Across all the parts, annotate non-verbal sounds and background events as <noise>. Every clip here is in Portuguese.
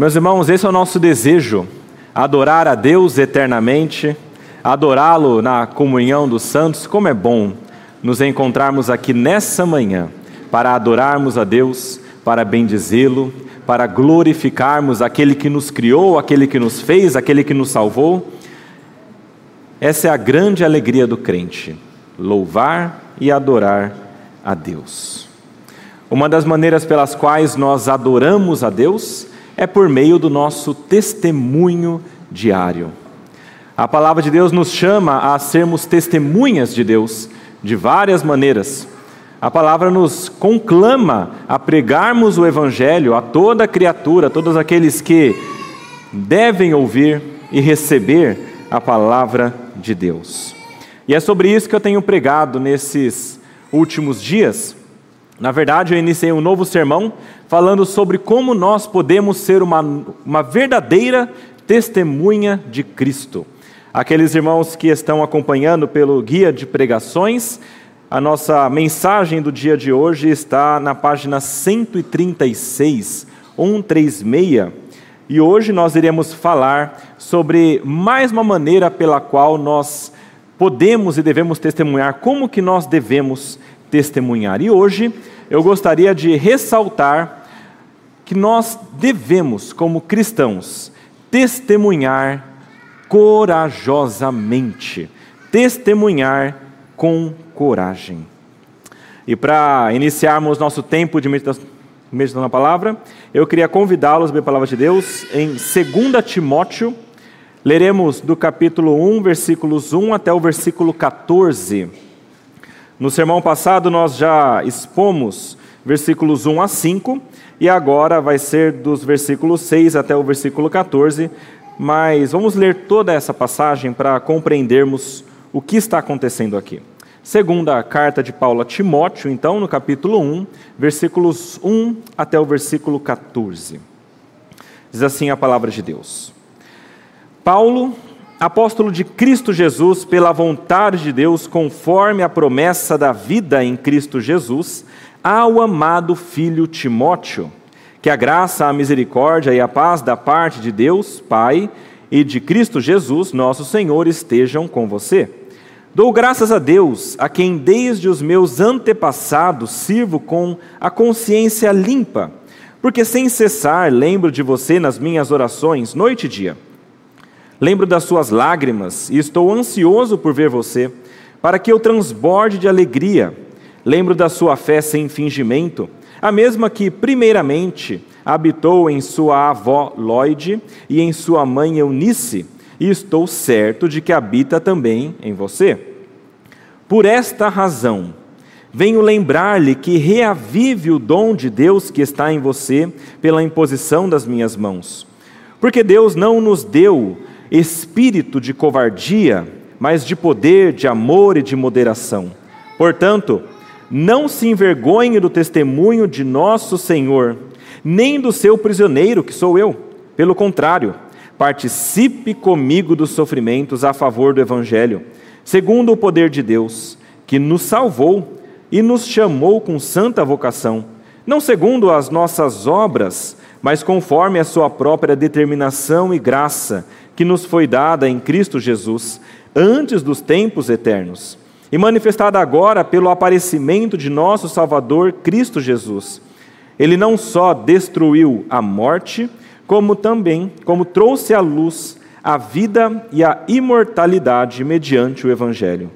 Meus irmãos, esse é o nosso desejo: adorar a Deus eternamente, adorá-lo na comunhão dos santos. Como é bom nos encontrarmos aqui nessa manhã para adorarmos a Deus, para bendizê-lo, para glorificarmos aquele que nos criou, aquele que nos fez, aquele que nos salvou. Essa é a grande alegria do crente: louvar e adorar a Deus. Uma das maneiras pelas quais nós adoramos a Deus é por meio do nosso testemunho diário. A palavra de Deus nos chama a sermos testemunhas de Deus de várias maneiras. A palavra nos conclama a pregarmos o Evangelho a toda criatura, a todos aqueles que devem ouvir e receber a palavra de Deus. E é sobre isso que eu tenho pregado nesses últimos dias. Na verdade, eu iniciei um novo sermão falando sobre como nós podemos ser uma, uma verdadeira testemunha de Cristo. Aqueles irmãos que estão acompanhando pelo guia de pregações, a nossa mensagem do dia de hoje está na página 136, 136. E hoje nós iremos falar sobre mais uma maneira pela qual nós podemos e devemos testemunhar, como que nós devemos testemunhar. E hoje eu gostaria de ressaltar que nós devemos, como cristãos, testemunhar corajosamente, testemunhar com coragem. E para iniciarmos nosso tempo de meditação, na palavra, eu queria convidá-los a ver a palavra de Deus em 2 Timóteo, leremos do capítulo 1, versículos 1 até o versículo 14. No sermão passado nós já expomos versículos 1 a 5, e agora vai ser dos versículos 6 até o versículo 14, mas vamos ler toda essa passagem para compreendermos o que está acontecendo aqui. Segunda carta de Paulo a Timóteo, então, no capítulo 1, versículos 1 até o versículo 14. Diz assim a palavra de Deus: Paulo, apóstolo de Cristo Jesus, pela vontade de Deus, conforme a promessa da vida em Cristo Jesus, ao amado filho Timóteo que a graça, a misericórdia e a paz da parte de Deus, Pai, e de Cristo Jesus, nosso Senhor, estejam com você. Dou graças a Deus, a quem desde os meus antepassados sirvo com a consciência limpa, porque sem cessar lembro de você nas minhas orações, noite e dia. Lembro das suas lágrimas e estou ansioso por ver você, para que eu transborde de alegria. Lembro da sua fé sem fingimento a mesma que, primeiramente, habitou em sua avó Lloyd e em sua mãe Eunice, e estou certo de que habita também em você. Por esta razão, venho lembrar-lhe que reavive o dom de Deus que está em você pela imposição das minhas mãos. Porque Deus não nos deu espírito de covardia, mas de poder, de amor e de moderação. Portanto, não se envergonhe do testemunho de nosso Senhor, nem do seu prisioneiro, que sou eu. Pelo contrário, participe comigo dos sofrimentos a favor do Evangelho, segundo o poder de Deus, que nos salvou e nos chamou com santa vocação, não segundo as nossas obras, mas conforme a sua própria determinação e graça, que nos foi dada em Cristo Jesus, antes dos tempos eternos e manifestada agora pelo aparecimento de nosso Salvador Cristo Jesus. Ele não só destruiu a morte, como também, como trouxe à luz a vida e a imortalidade mediante o evangelho.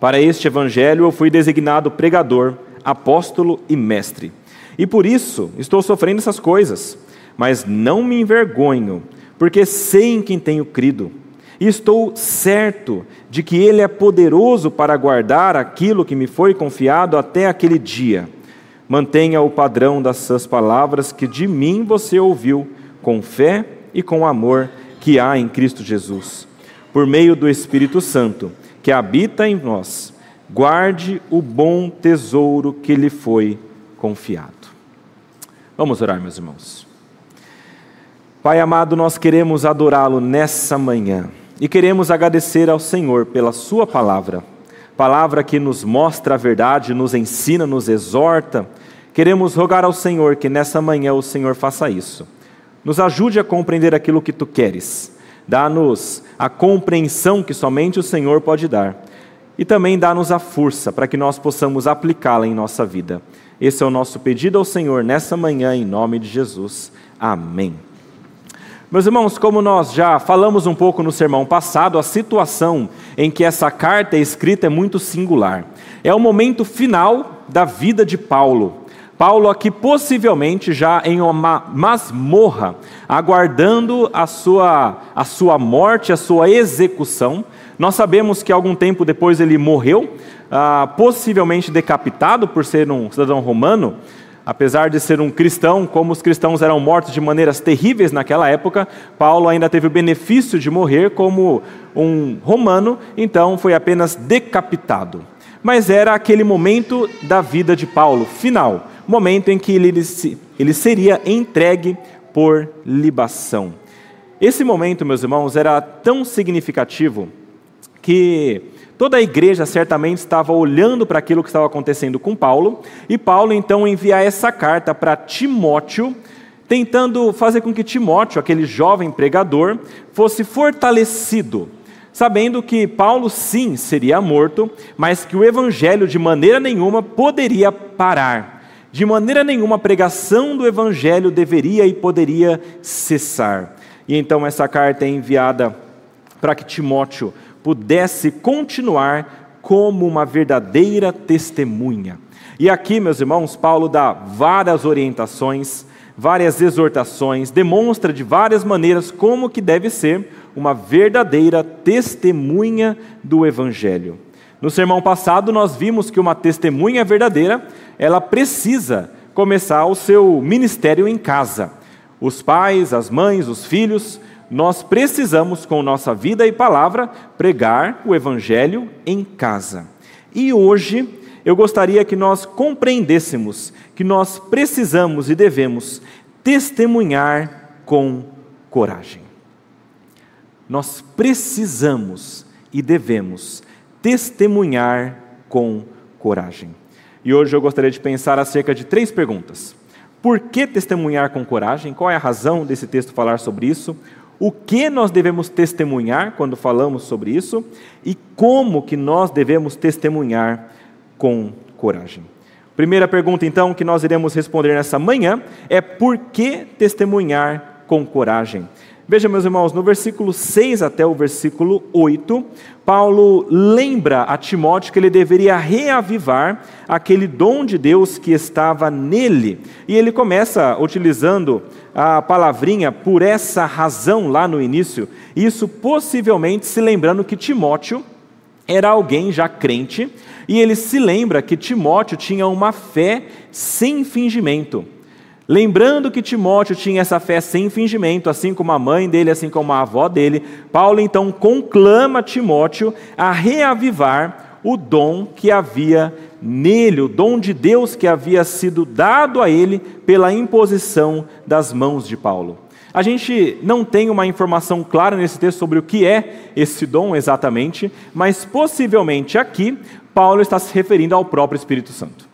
Para este evangelho eu fui designado pregador, apóstolo e mestre. E por isso estou sofrendo essas coisas, mas não me envergonho, porque sei em quem tenho crido e estou certo de que Ele é poderoso para guardar aquilo que me foi confiado até aquele dia. Mantenha o padrão das suas palavras que de mim você ouviu, com fé e com amor que há em Cristo Jesus. Por meio do Espírito Santo, que habita em nós, guarde o bom tesouro que lhe foi confiado. Vamos orar, meus irmãos. Pai amado, nós queremos adorá-lo nessa manhã. E queremos agradecer ao Senhor pela Sua palavra, palavra que nos mostra a verdade, nos ensina, nos exorta. Queremos rogar ao Senhor que nessa manhã o Senhor faça isso. Nos ajude a compreender aquilo que tu queres. Dá-nos a compreensão que somente o Senhor pode dar. E também dá-nos a força para que nós possamos aplicá-la em nossa vida. Esse é o nosso pedido ao Senhor nessa manhã, em nome de Jesus. Amém. Meus irmãos, como nós já falamos um pouco no sermão passado, a situação em que essa carta é escrita é muito singular. É o momento final da vida de Paulo. Paulo aqui possivelmente já em uma masmorra, aguardando a sua, a sua morte, a sua execução. Nós sabemos que algum tempo depois ele morreu, ah, possivelmente decapitado por ser um cidadão romano. Apesar de ser um cristão, como os cristãos eram mortos de maneiras terríveis naquela época, Paulo ainda teve o benefício de morrer como um romano, então foi apenas decapitado. Mas era aquele momento da vida de Paulo, final momento em que ele, ele seria entregue por libação. Esse momento, meus irmãos, era tão significativo que toda a igreja certamente estava olhando para aquilo que estava acontecendo com Paulo, e Paulo então envia essa carta para Timóteo, tentando fazer com que Timóteo, aquele jovem pregador, fosse fortalecido, sabendo que Paulo sim seria morto, mas que o evangelho de maneira nenhuma poderia parar. De maneira nenhuma a pregação do evangelho deveria e poderia cessar. E então essa carta é enviada para que Timóteo pudesse continuar como uma verdadeira testemunha. E aqui, meus irmãos, Paulo dá várias orientações, várias exortações, demonstra de várias maneiras como que deve ser uma verdadeira testemunha do evangelho. No sermão passado, nós vimos que uma testemunha verdadeira, ela precisa começar o seu ministério em casa. Os pais, as mães, os filhos, nós precisamos, com nossa vida e palavra, pregar o Evangelho em casa. E hoje, eu gostaria que nós compreendêssemos que nós precisamos e devemos testemunhar com coragem. Nós precisamos e devemos testemunhar com coragem. E hoje eu gostaria de pensar acerca de três perguntas. Por que testemunhar com coragem? Qual é a razão desse texto falar sobre isso? O que nós devemos testemunhar quando falamos sobre isso? E como que nós devemos testemunhar com coragem? Primeira pergunta, então, que nós iremos responder nessa manhã é por que testemunhar com coragem? Veja, meus irmãos, no versículo 6 até o versículo 8, Paulo lembra a Timóteo que ele deveria reavivar aquele dom de Deus que estava nele. E ele começa utilizando a palavrinha por essa razão lá no início, isso possivelmente se lembrando que Timóteo era alguém já crente, e ele se lembra que Timóteo tinha uma fé sem fingimento. Lembrando que Timóteo tinha essa fé sem fingimento, assim como a mãe dele, assim como a avó dele, Paulo então conclama Timóteo a reavivar o dom que havia nele, o dom de Deus que havia sido dado a ele pela imposição das mãos de Paulo. A gente não tem uma informação clara nesse texto sobre o que é esse dom exatamente, mas possivelmente aqui Paulo está se referindo ao próprio Espírito Santo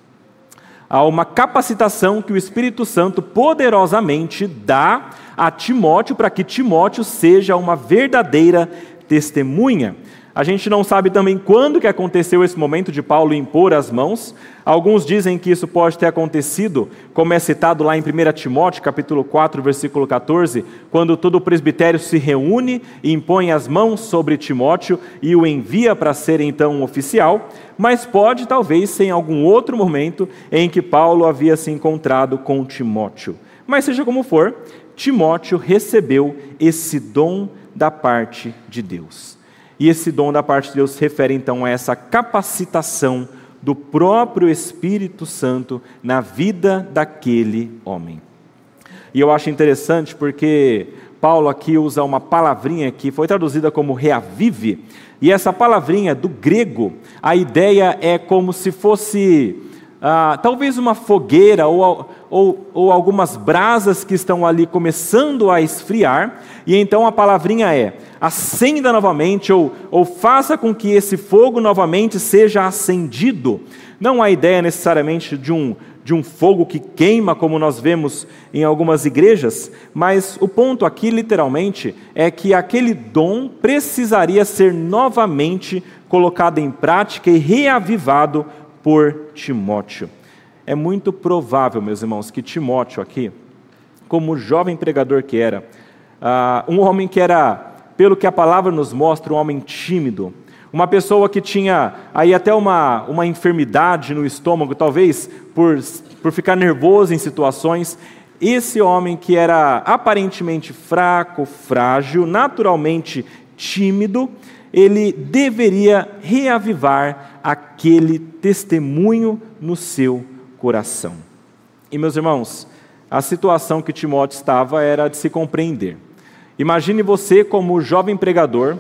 a uma capacitação que o Espírito Santo poderosamente dá a Timóteo para que Timóteo seja uma verdadeira testemunha. A gente não sabe também quando que aconteceu esse momento de Paulo impor as mãos. Alguns dizem que isso pode ter acontecido, como é citado lá em 1 Timóteo, capítulo 4, versículo 14, quando todo o presbitério se reúne e impõe as mãos sobre Timóteo e o envia para ser então um oficial, mas pode talvez ser em algum outro momento em que Paulo havia se encontrado com Timóteo. Mas seja como for, Timóteo recebeu esse dom da parte de Deus. E esse dom da parte de Deus se refere então a essa capacitação do próprio Espírito Santo na vida daquele homem. E eu acho interessante porque Paulo aqui usa uma palavrinha que foi traduzida como reavive, e essa palavrinha do grego, a ideia é como se fosse ah, talvez uma fogueira ou, ou, ou algumas brasas que estão ali começando a esfriar, e então a palavrinha é acenda novamente, ou, ou faça com que esse fogo novamente seja acendido. Não há ideia necessariamente de um, de um fogo que queima, como nós vemos em algumas igrejas, mas o ponto aqui, literalmente, é que aquele dom precisaria ser novamente colocado em prática e reavivado por Timóteo. É muito provável, meus irmãos, que Timóteo aqui, como jovem pregador que era, uh, um homem que era, pelo que a palavra nos mostra, um homem tímido, uma pessoa que tinha aí até uma, uma enfermidade no estômago, talvez por, por ficar nervoso em situações. Esse homem que era aparentemente fraco, frágil, naturalmente tímido, ele deveria reavivar aquele testemunho no seu coração. E meus irmãos, a situação que Timóteo estava era de se compreender. Imagine você como jovem pregador,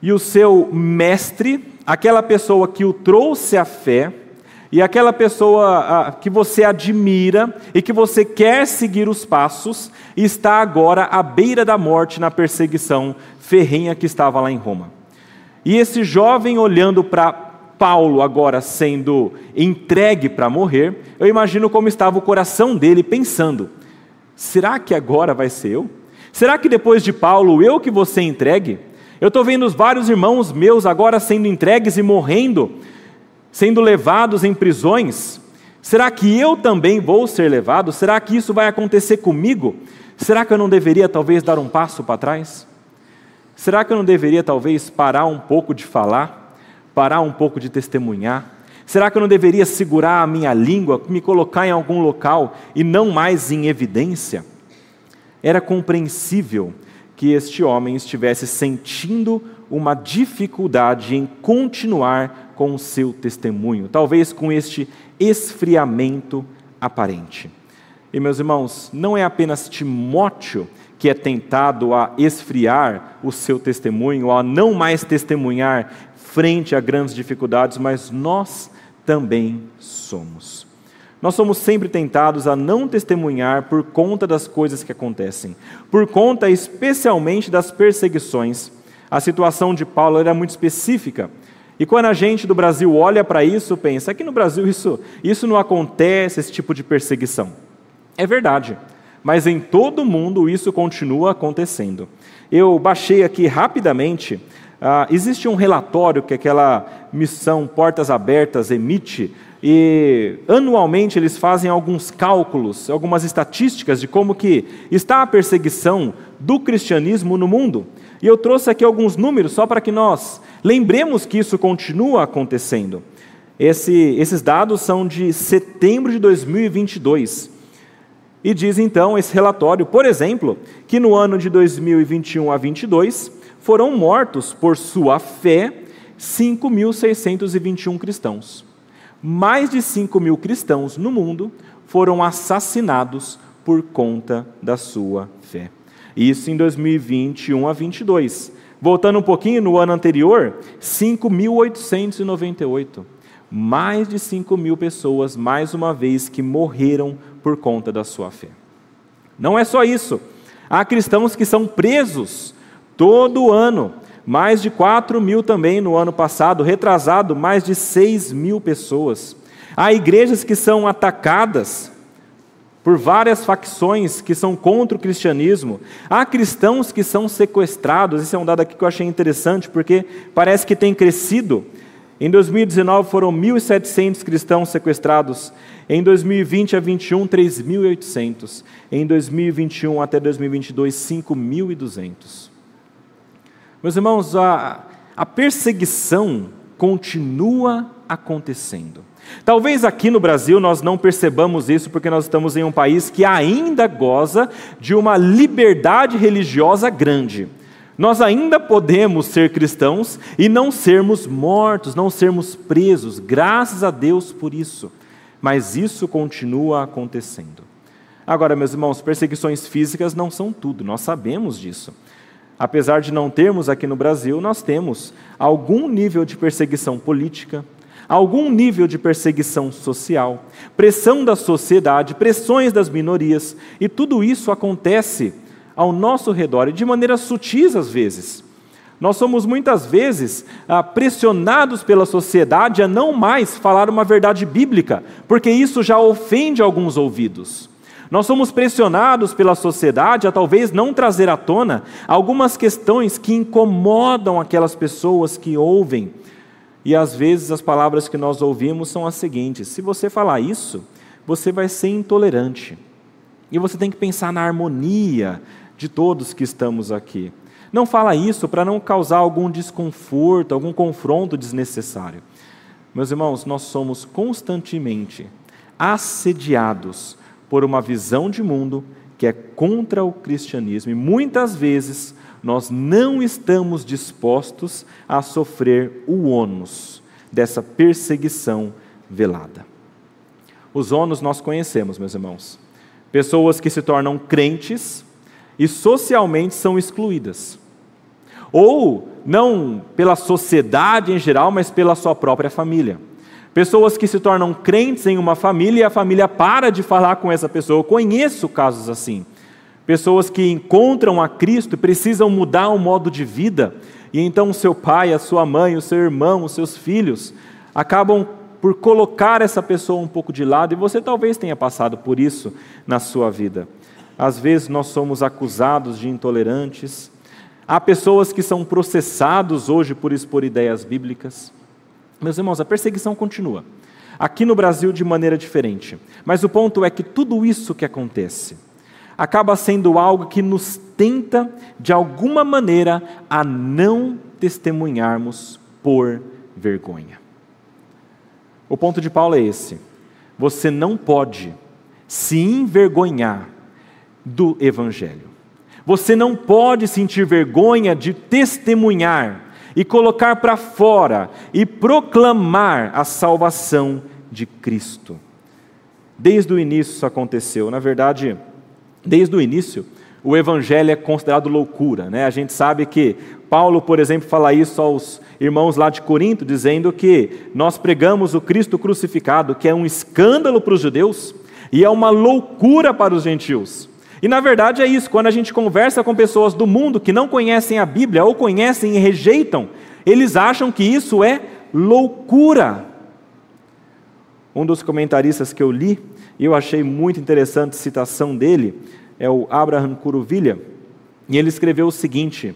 e o seu mestre, aquela pessoa que o trouxe à fé, e aquela pessoa que você admira e que você quer seguir os passos, está agora à beira da morte na perseguição ferrenha que estava lá em Roma. E esse jovem olhando para Paulo agora sendo entregue para morrer, eu imagino como estava o coração dele pensando: será que agora vai ser eu? Será que depois de Paulo eu que vou ser entregue? Eu estou vendo os vários irmãos meus agora sendo entregues e morrendo, sendo levados em prisões. Será que eu também vou ser levado? Será que isso vai acontecer comigo? Será que eu não deveria talvez dar um passo para trás? Será que eu não deveria talvez parar um pouco de falar, parar um pouco de testemunhar? Será que eu não deveria segurar a minha língua, me colocar em algum local e não mais em evidência? Era compreensível que este homem estivesse sentindo uma dificuldade em continuar com o seu testemunho, talvez com este esfriamento aparente. E meus irmãos, não é apenas Timóteo que é tentado a esfriar o seu testemunho, a não mais testemunhar frente a grandes dificuldades, mas nós também somos. Nós somos sempre tentados a não testemunhar por conta das coisas que acontecem, por conta especialmente das perseguições. A situação de Paulo era muito específica. E quando a gente do Brasil olha para isso, pensa: aqui no Brasil isso, isso não acontece, esse tipo de perseguição. É verdade, mas em todo o mundo isso continua acontecendo. Eu baixei aqui rapidamente, uh, existe um relatório que aquela missão Portas Abertas emite e anualmente eles fazem alguns cálculos, algumas estatísticas de como que está a perseguição do cristianismo no mundo. E eu trouxe aqui alguns números só para que nós lembremos que isso continua acontecendo. Esse, esses dados são de setembro de 2022. E diz então esse relatório, por exemplo, que no ano de 2021 a 22 foram mortos por sua fé 5.621 cristãos mais de 5 mil cristãos no mundo foram assassinados por conta da sua fé. Isso em 2021 a 22. Voltando um pouquinho, no ano anterior, 5.898. Mais de 5 mil pessoas, mais uma vez, que morreram por conta da sua fé. Não é só isso. Há cristãos que são presos todo ano mais de 4 mil também no ano passado, retrasado, mais de 6 mil pessoas. Há igrejas que são atacadas por várias facções que são contra o cristianismo. Há cristãos que são sequestrados. Esse é um dado aqui que eu achei interessante, porque parece que tem crescido. Em 2019 foram 1.700 cristãos sequestrados. Em 2020 a 21, 3.800. Em 2021 até 2022, 5.200. Meus irmãos, a, a perseguição continua acontecendo. Talvez aqui no Brasil nós não percebamos isso porque nós estamos em um país que ainda goza de uma liberdade religiosa grande. Nós ainda podemos ser cristãos e não sermos mortos, não sermos presos, graças a Deus por isso. Mas isso continua acontecendo. Agora, meus irmãos, perseguições físicas não são tudo, nós sabemos disso apesar de não termos aqui no Brasil, nós temos algum nível de perseguição política, algum nível de perseguição social, pressão da sociedade, pressões das minorias, e tudo isso acontece ao nosso redor e de maneira sutis às vezes. Nós somos muitas vezes ah, pressionados pela sociedade a não mais falar uma verdade bíblica, porque isso já ofende alguns ouvidos. Nós somos pressionados pela sociedade a talvez não trazer à tona algumas questões que incomodam aquelas pessoas que ouvem. E às vezes as palavras que nós ouvimos são as seguintes: se você falar isso, você vai ser intolerante. E você tem que pensar na harmonia de todos que estamos aqui. Não fala isso para não causar algum desconforto, algum confronto desnecessário. Meus irmãos, nós somos constantemente assediados por uma visão de mundo que é contra o cristianismo. E muitas vezes nós não estamos dispostos a sofrer o ônus dessa perseguição velada. Os ônus nós conhecemos, meus irmãos. Pessoas que se tornam crentes e socialmente são excluídas. Ou não pela sociedade em geral, mas pela sua própria família. Pessoas que se tornam crentes em uma família e a família para de falar com essa pessoa. Eu conheço casos assim. Pessoas que encontram a Cristo e precisam mudar o modo de vida, e então o seu pai, a sua mãe, o seu irmão, os seus filhos acabam por colocar essa pessoa um pouco de lado, e você talvez tenha passado por isso na sua vida. Às vezes nós somos acusados de intolerantes. Há pessoas que são processados hoje por expor ideias bíblicas. Meus irmãos, a perseguição continua. Aqui no Brasil de maneira diferente. Mas o ponto é que tudo isso que acontece acaba sendo algo que nos tenta, de alguma maneira, a não testemunharmos por vergonha. O ponto de Paulo é esse. Você não pode se envergonhar do Evangelho. Você não pode sentir vergonha de testemunhar e colocar para fora e proclamar a salvação de Cristo. Desde o início isso aconteceu. Na verdade, desde o início, o evangelho é considerado loucura. Né? A gente sabe que Paulo, por exemplo, fala isso aos irmãos lá de Corinto, dizendo que nós pregamos o Cristo crucificado, que é um escândalo para os judeus e é uma loucura para os gentios. E na verdade é isso, quando a gente conversa com pessoas do mundo que não conhecem a Bíblia ou conhecem e rejeitam, eles acham que isso é loucura. Um dos comentaristas que eu li, e eu achei muito interessante a citação dele, é o Abraham Curuvilha, e ele escreveu o seguinte: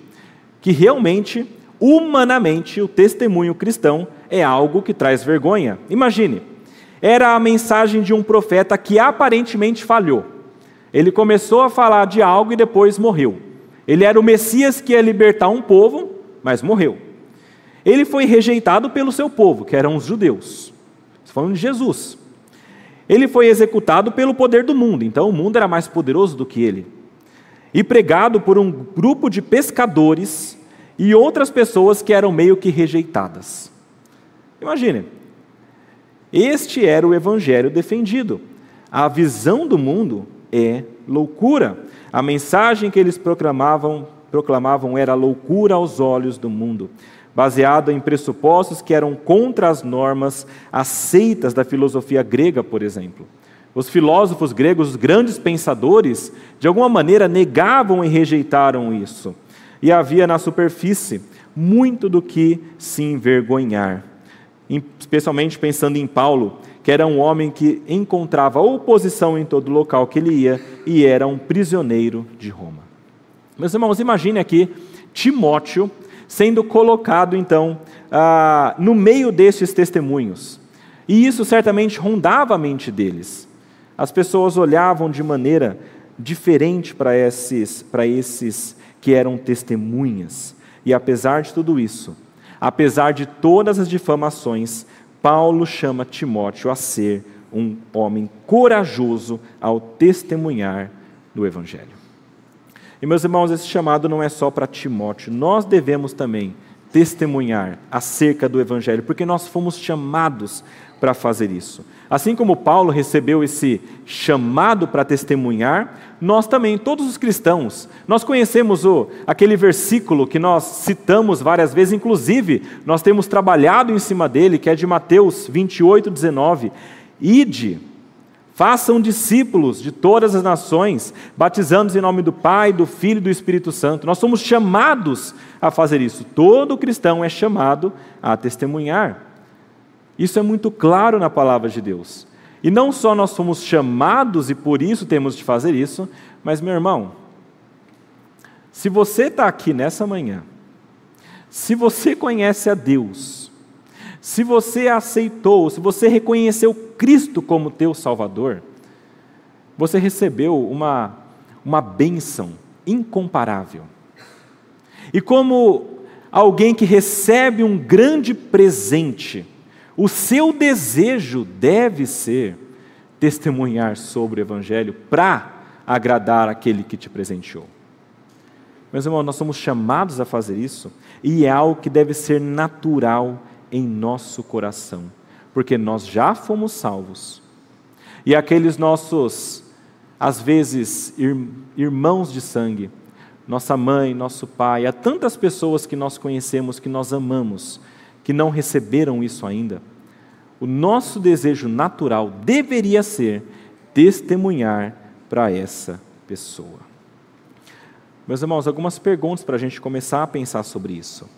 que realmente, humanamente, o testemunho cristão é algo que traz vergonha. Imagine, era a mensagem de um profeta que aparentemente falhou. Ele começou a falar de algo e depois morreu. Ele era o Messias que ia libertar um povo, mas morreu. Ele foi rejeitado pelo seu povo, que eram os judeus. Estou falando de Jesus. Ele foi executado pelo poder do mundo, então o mundo era mais poderoso do que ele. E pregado por um grupo de pescadores e outras pessoas que eram meio que rejeitadas. Imagine, este era o evangelho defendido. A visão do mundo é loucura. A mensagem que eles proclamavam, proclamavam era loucura aos olhos do mundo, baseado em pressupostos que eram contra as normas aceitas da filosofia grega, por exemplo. Os filósofos gregos, os grandes pensadores, de alguma maneira negavam e rejeitaram isso. E havia na superfície muito do que se envergonhar. Especialmente pensando em Paulo, que era um homem que encontrava oposição em todo local que ele ia e era um prisioneiro de Roma. Meus irmãos, imagine aqui Timóteo sendo colocado então ah, no meio destes testemunhos. E isso certamente rondava a mente deles. As pessoas olhavam de maneira diferente para esses, para esses que eram testemunhas. E apesar de tudo isso, apesar de todas as difamações, Paulo chama Timóteo a ser um homem corajoso ao testemunhar do Evangelho. E, meus irmãos, esse chamado não é só para Timóteo, nós devemos também testemunhar acerca do Evangelho, porque nós fomos chamados para fazer isso. Assim como Paulo recebeu esse chamado para testemunhar, nós também, todos os cristãos, nós conhecemos o, aquele versículo que nós citamos várias vezes, inclusive nós temos trabalhado em cima dele, que é de Mateus 28, 19. Ide, Façam discípulos de todas as nações, batizando-os em nome do Pai, do Filho e do Espírito Santo. Nós somos chamados a fazer isso. Todo cristão é chamado a testemunhar. Isso é muito claro na palavra de Deus. E não só nós somos chamados e por isso temos de fazer isso, mas, meu irmão, se você está aqui nessa manhã, se você conhece a Deus, se você aceitou, se você reconheceu Cristo como teu Salvador, você recebeu uma, uma bênção incomparável. E como alguém que recebe um grande presente, o seu desejo deve ser testemunhar sobre o Evangelho para agradar aquele que te presenteou. Meus irmãos, nós somos chamados a fazer isso e é algo que deve ser natural em nosso coração, porque nós já fomos salvos. E aqueles nossos, às vezes, irmãos de sangue, nossa mãe, nosso pai, há tantas pessoas que nós conhecemos, que nós amamos, que não receberam isso ainda. O nosso desejo natural deveria ser testemunhar para essa pessoa. Meus irmãos, algumas perguntas para a gente começar a pensar sobre isso.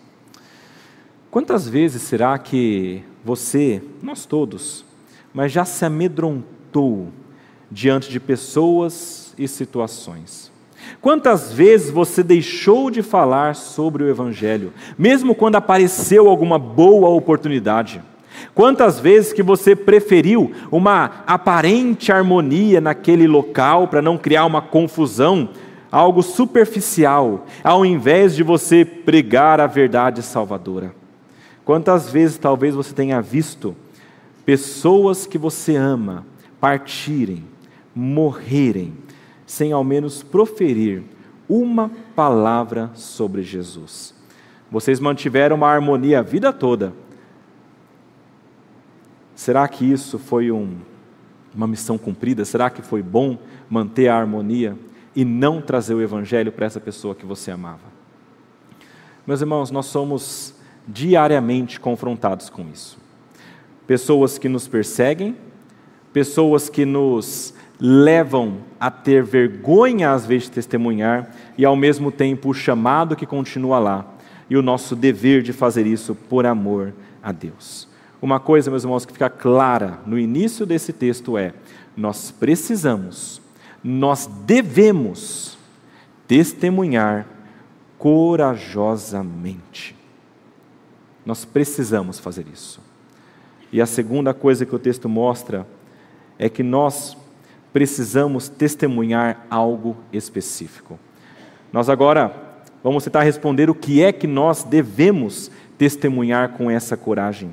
Quantas vezes será que você, nós todos, mas já se amedrontou diante de pessoas e situações? Quantas vezes você deixou de falar sobre o Evangelho, mesmo quando apareceu alguma boa oportunidade? Quantas vezes que você preferiu uma aparente harmonia naquele local para não criar uma confusão, algo superficial, ao invés de você pregar a verdade salvadora? Quantas vezes talvez você tenha visto pessoas que você ama partirem, morrerem, sem ao menos proferir uma palavra sobre Jesus? Vocês mantiveram uma harmonia a vida toda. Será que isso foi um, uma missão cumprida? Será que foi bom manter a harmonia e não trazer o Evangelho para essa pessoa que você amava? Meus irmãos, nós somos diariamente confrontados com isso. Pessoas que nos perseguem, pessoas que nos levam a ter vergonha às vezes de testemunhar e ao mesmo tempo o chamado que continua lá e o nosso dever de fazer isso por amor a Deus. Uma coisa, meus irmãos, que fica clara no início desse texto é: nós precisamos, nós devemos testemunhar corajosamente. Nós precisamos fazer isso. E a segunda coisa que o texto mostra é que nós precisamos testemunhar algo específico. Nós agora vamos tentar responder o que é que nós devemos testemunhar com essa coragem.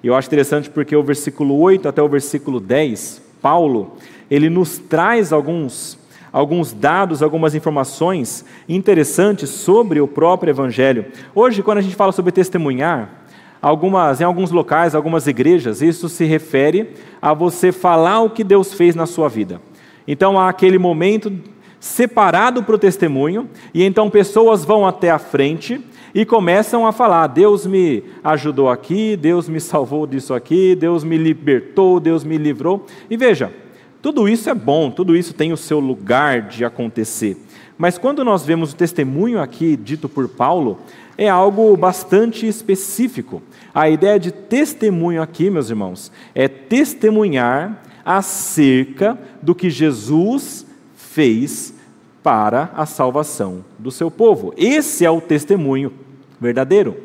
Eu acho interessante porque o versículo 8 até o versículo 10, Paulo, ele nos traz alguns alguns dados, algumas informações interessantes sobre o próprio Evangelho. Hoje, quando a gente fala sobre testemunhar, algumas, em alguns locais, algumas igrejas, isso se refere a você falar o que Deus fez na sua vida. Então há aquele momento separado para o testemunho, e então pessoas vão até a frente e começam a falar: Deus me ajudou aqui, Deus me salvou disso aqui, Deus me libertou, Deus me livrou. E veja, tudo isso é bom, tudo isso tem o seu lugar de acontecer. Mas quando nós vemos o testemunho aqui dito por Paulo, é algo bastante específico. A ideia de testemunho aqui, meus irmãos, é testemunhar acerca do que Jesus fez para a salvação do seu povo. Esse é o testemunho verdadeiro.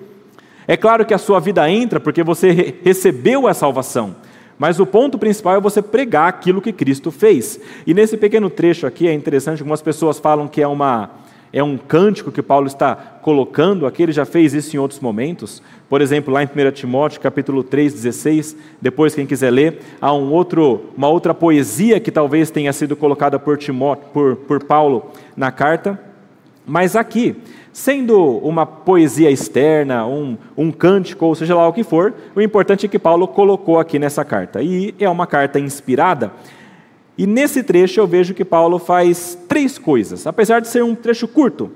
É claro que a sua vida entra porque você recebeu a salvação. Mas o ponto principal é você pregar aquilo que Cristo fez. E nesse pequeno trecho aqui é interessante, algumas pessoas falam que é, uma, é um cântico que Paulo está colocando aqui, ele já fez isso em outros momentos. Por exemplo, lá em 1 Timóteo, capítulo 3, 16, depois quem quiser ler, há um outro, uma outra poesia que talvez tenha sido colocada por, Timóteo, por, por Paulo na carta. Mas aqui, sendo uma poesia externa, um, um cântico, ou seja lá o que for, o importante é que Paulo colocou aqui nessa carta. E é uma carta inspirada. E nesse trecho eu vejo que Paulo faz três coisas, apesar de ser um trecho curto.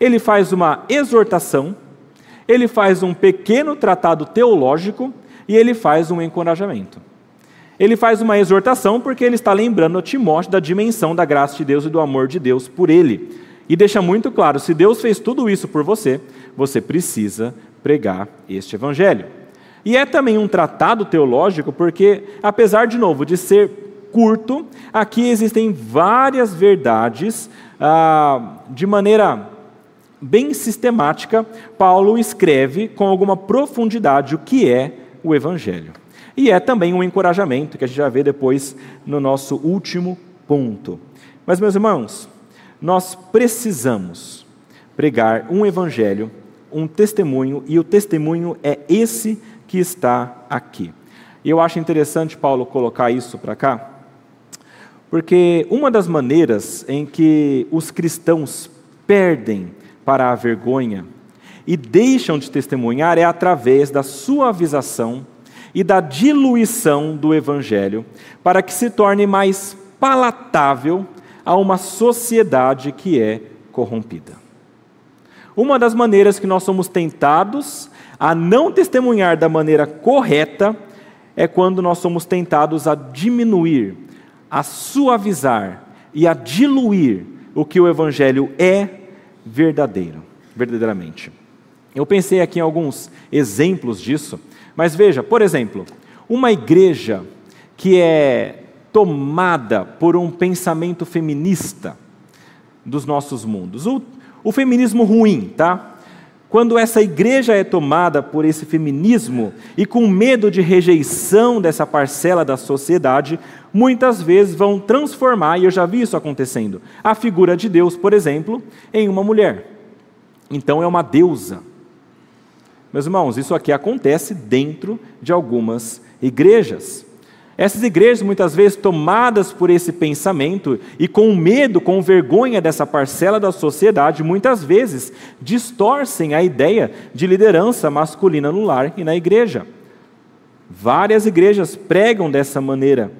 Ele faz uma exortação, ele faz um pequeno tratado teológico e ele faz um encorajamento. Ele faz uma exortação porque ele está lembrando a Timóteo da dimensão da graça de Deus e do amor de Deus por ele. E deixa muito claro: se Deus fez tudo isso por você, você precisa pregar este evangelho. E é também um tratado teológico, porque, apesar de novo de ser curto, aqui existem várias verdades ah, de maneira bem sistemática. Paulo escreve com alguma profundidade o que é o evangelho. E é também um encorajamento que a gente vai ver depois no nosso último ponto. Mas, meus irmãos, nós precisamos pregar um evangelho, um testemunho, e o testemunho é esse que está aqui. Eu acho interessante Paulo colocar isso para cá, porque uma das maneiras em que os cristãos perdem para a vergonha e deixam de testemunhar é através da suavização e da diluição do Evangelho, para que se torne mais palatável a uma sociedade que é corrompida. Uma das maneiras que nós somos tentados a não testemunhar da maneira correta é quando nós somos tentados a diminuir, a suavizar e a diluir o que o Evangelho é verdadeiro, verdadeiramente. Eu pensei aqui em alguns exemplos disso, mas veja, por exemplo, uma igreja que é tomada por um pensamento feminista dos nossos mundos. O, o feminismo ruim, tá? Quando essa igreja é tomada por esse feminismo e com medo de rejeição dessa parcela da sociedade, muitas vezes vão transformar, e eu já vi isso acontecendo, a figura de Deus, por exemplo, em uma mulher. Então é uma deusa. Meus irmãos, isso aqui acontece dentro de algumas igrejas. Essas igrejas, muitas vezes tomadas por esse pensamento e com medo, com vergonha dessa parcela da sociedade, muitas vezes distorcem a ideia de liderança masculina no lar e na igreja. Várias igrejas pregam dessa maneira.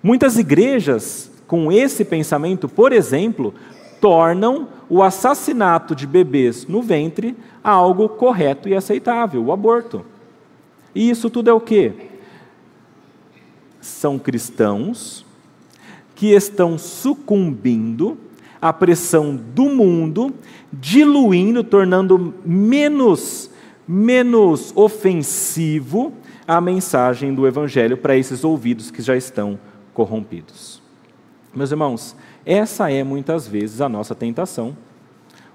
Muitas igrejas, com esse pensamento, por exemplo, tornam o assassinato de bebês no ventre algo correto e aceitável, o aborto. E isso tudo é o quê? São cristãos que estão sucumbindo à pressão do mundo, diluindo, tornando menos menos ofensivo a mensagem do evangelho para esses ouvidos que já estão corrompidos. Meus irmãos, essa é muitas vezes a nossa tentação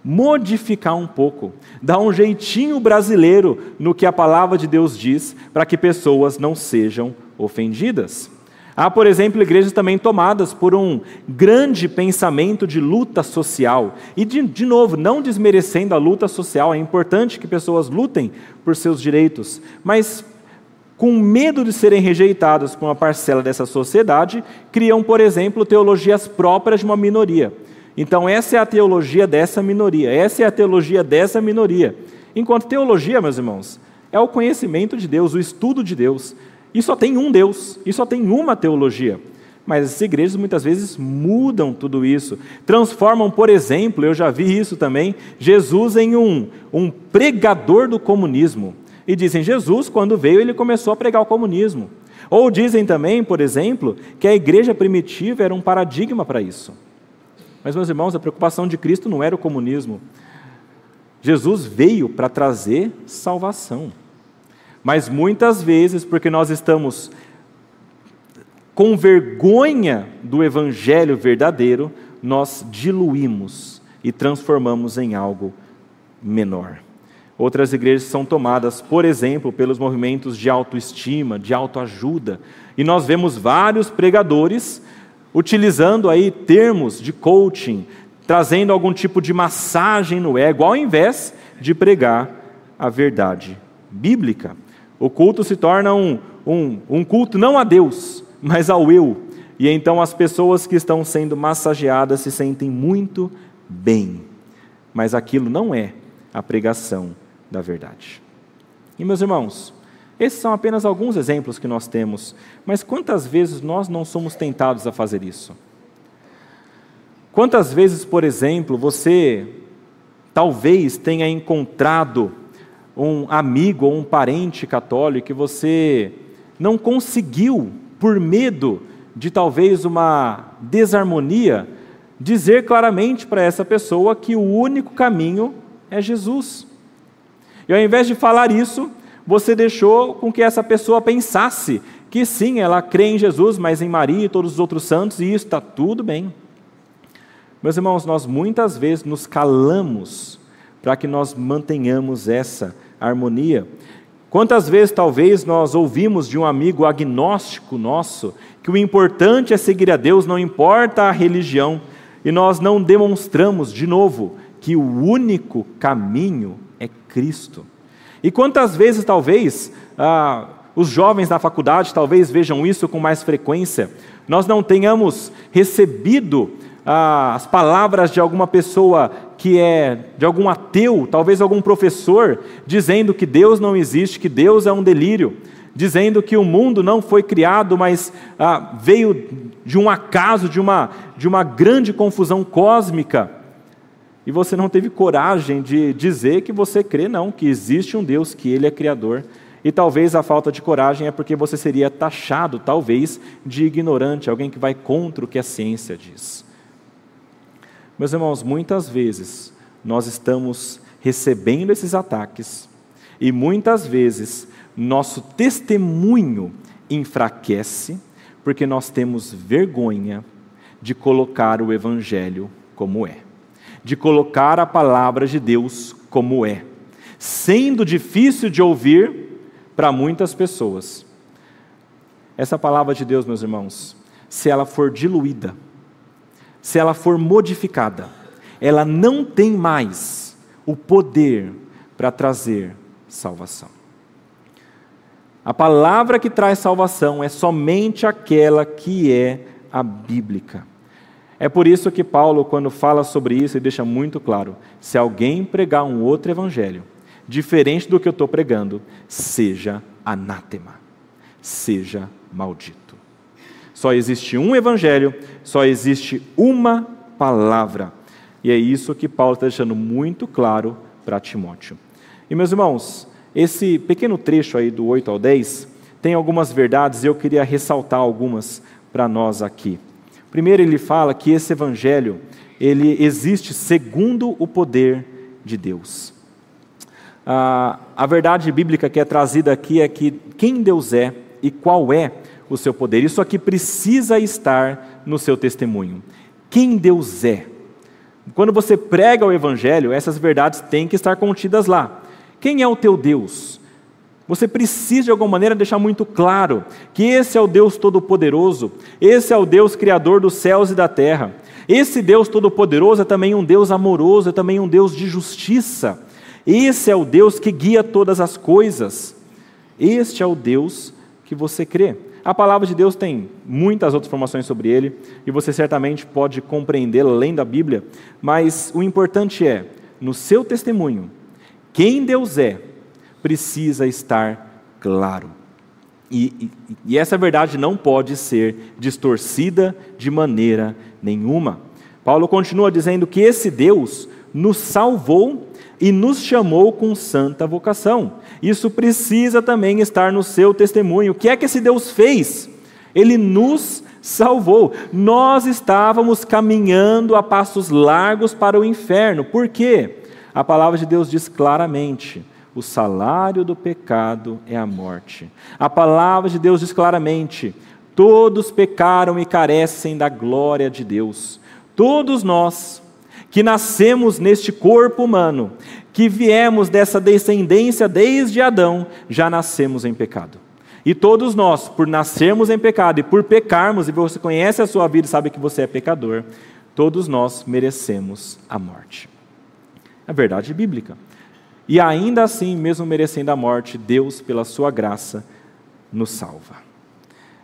modificar um pouco, dar um jeitinho brasileiro no que a palavra de Deus diz, para que pessoas não sejam ofendidas. Há, por exemplo, igrejas também tomadas por um grande pensamento de luta social. E, de, de novo, não desmerecendo a luta social, é importante que pessoas lutem por seus direitos, mas com medo de serem rejeitadas por uma parcela dessa sociedade, criam, por exemplo, teologias próprias de uma minoria. Então, essa é a teologia dessa minoria, essa é a teologia dessa minoria. Enquanto teologia, meus irmãos, é o conhecimento de Deus, o estudo de Deus. E só tem um Deus, e só tem uma teologia. Mas as igrejas muitas vezes mudam tudo isso, transformam, por exemplo, eu já vi isso também, Jesus em um, um pregador do comunismo. E dizem, Jesus, quando veio, ele começou a pregar o comunismo. Ou dizem também, por exemplo, que a igreja primitiva era um paradigma para isso. Mas, meus irmãos, a preocupação de Cristo não era o comunismo. Jesus veio para trazer salvação. Mas muitas vezes, porque nós estamos com vergonha do evangelho verdadeiro, nós diluímos e transformamos em algo menor. Outras igrejas são tomadas, por exemplo, pelos movimentos de autoestima, de autoajuda, e nós vemos vários pregadores utilizando aí termos de coaching, trazendo algum tipo de massagem no ego, ao invés de pregar a verdade bíblica. O culto se torna um, um, um culto não a Deus, mas ao eu. E então as pessoas que estão sendo massageadas se sentem muito bem. Mas aquilo não é a pregação da verdade. E meus irmãos, esses são apenas alguns exemplos que nós temos, mas quantas vezes nós não somos tentados a fazer isso? Quantas vezes, por exemplo, você talvez tenha encontrado um amigo ou um parente católico que você não conseguiu por medo de talvez uma desarmonia, dizer claramente para essa pessoa que o único caminho é Jesus. E ao invés de falar isso, você deixou com que essa pessoa pensasse que sim, ela crê em Jesus, mas em Maria e todos os outros santos, e isso está tudo bem. Meus irmãos, nós muitas vezes nos calamos para que nós mantenhamos essa harmonia. Quantas vezes talvez nós ouvimos de um amigo agnóstico nosso que o importante é seguir a Deus, não importa a religião, e nós não demonstramos de novo que o único caminho é Cristo. E quantas vezes talvez ah, os jovens da faculdade talvez vejam isso com mais frequência, nós não tenhamos recebido ah, as palavras de alguma pessoa que é de algum ateu, talvez algum professor, dizendo que Deus não existe, que Deus é um delírio, dizendo que o mundo não foi criado, mas ah, veio de um acaso, de uma, de uma grande confusão cósmica. E você não teve coragem de dizer que você crê, não, que existe um Deus, que Ele é Criador. E talvez a falta de coragem é porque você seria taxado, talvez, de ignorante, alguém que vai contra o que a ciência diz. Meus irmãos, muitas vezes nós estamos recebendo esses ataques e muitas vezes nosso testemunho enfraquece porque nós temos vergonha de colocar o Evangelho como é, de colocar a palavra de Deus como é, sendo difícil de ouvir para muitas pessoas. Essa palavra de Deus, meus irmãos, se ela for diluída, se ela for modificada, ela não tem mais o poder para trazer salvação. A palavra que traz salvação é somente aquela que é a bíblica. É por isso que Paulo, quando fala sobre isso, ele deixa muito claro: se alguém pregar um outro evangelho, diferente do que eu estou pregando, seja anátema, seja maldito. Só existe um evangelho, só existe uma palavra. E é isso que Paulo está deixando muito claro para Timóteo. E meus irmãos, esse pequeno trecho aí do 8 ao 10 tem algumas verdades e eu queria ressaltar algumas para nós aqui. Primeiro ele fala que esse evangelho, ele existe segundo o poder de Deus. Ah, a verdade bíblica que é trazida aqui é que quem Deus é e qual é o seu poder. Isso aqui precisa estar no seu testemunho. Quem Deus é. Quando você prega o Evangelho, essas verdades têm que estar contidas lá. Quem é o teu Deus? Você precisa de alguma maneira deixar muito claro que esse é o Deus Todo-Poderoso, esse é o Deus Criador dos céus e da terra. Esse Deus Todo-Poderoso é também um Deus amoroso, é também um Deus de justiça. Esse é o Deus que guia todas as coisas. Este é o Deus que você crê. A palavra de Deus tem muitas outras informações sobre ele, e você certamente pode compreendê-la além da Bíblia, mas o importante é, no seu testemunho, quem Deus é, precisa estar claro. E, e, e essa verdade não pode ser distorcida de maneira nenhuma. Paulo continua dizendo que esse Deus nos salvou e nos chamou com santa vocação. Isso precisa também estar no seu testemunho. O que é que esse Deus fez? Ele nos salvou. Nós estávamos caminhando a passos largos para o inferno. Por quê? A palavra de Deus diz claramente: o salário do pecado é a morte. A palavra de Deus diz claramente: todos pecaram e carecem da glória de Deus. Todos nós que nascemos neste corpo humano, que viemos dessa descendência desde Adão, já nascemos em pecado. E todos nós, por nascermos em pecado e por pecarmos, e você conhece a sua vida e sabe que você é pecador, todos nós merecemos a morte. É verdade bíblica. E ainda assim, mesmo merecendo a morte, Deus, pela sua graça, nos salva.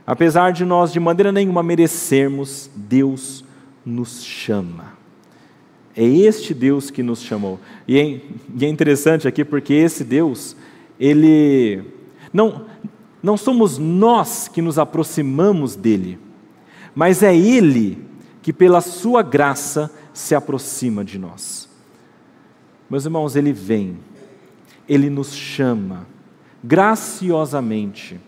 Apesar de nós de maneira nenhuma merecermos, Deus nos chama. É este Deus que nos chamou. E é, e é interessante aqui porque esse Deus, ele não não somos nós que nos aproximamos dele, mas é ele que pela sua graça se aproxima de nós. Meus irmãos, ele vem, ele nos chama graciosamente.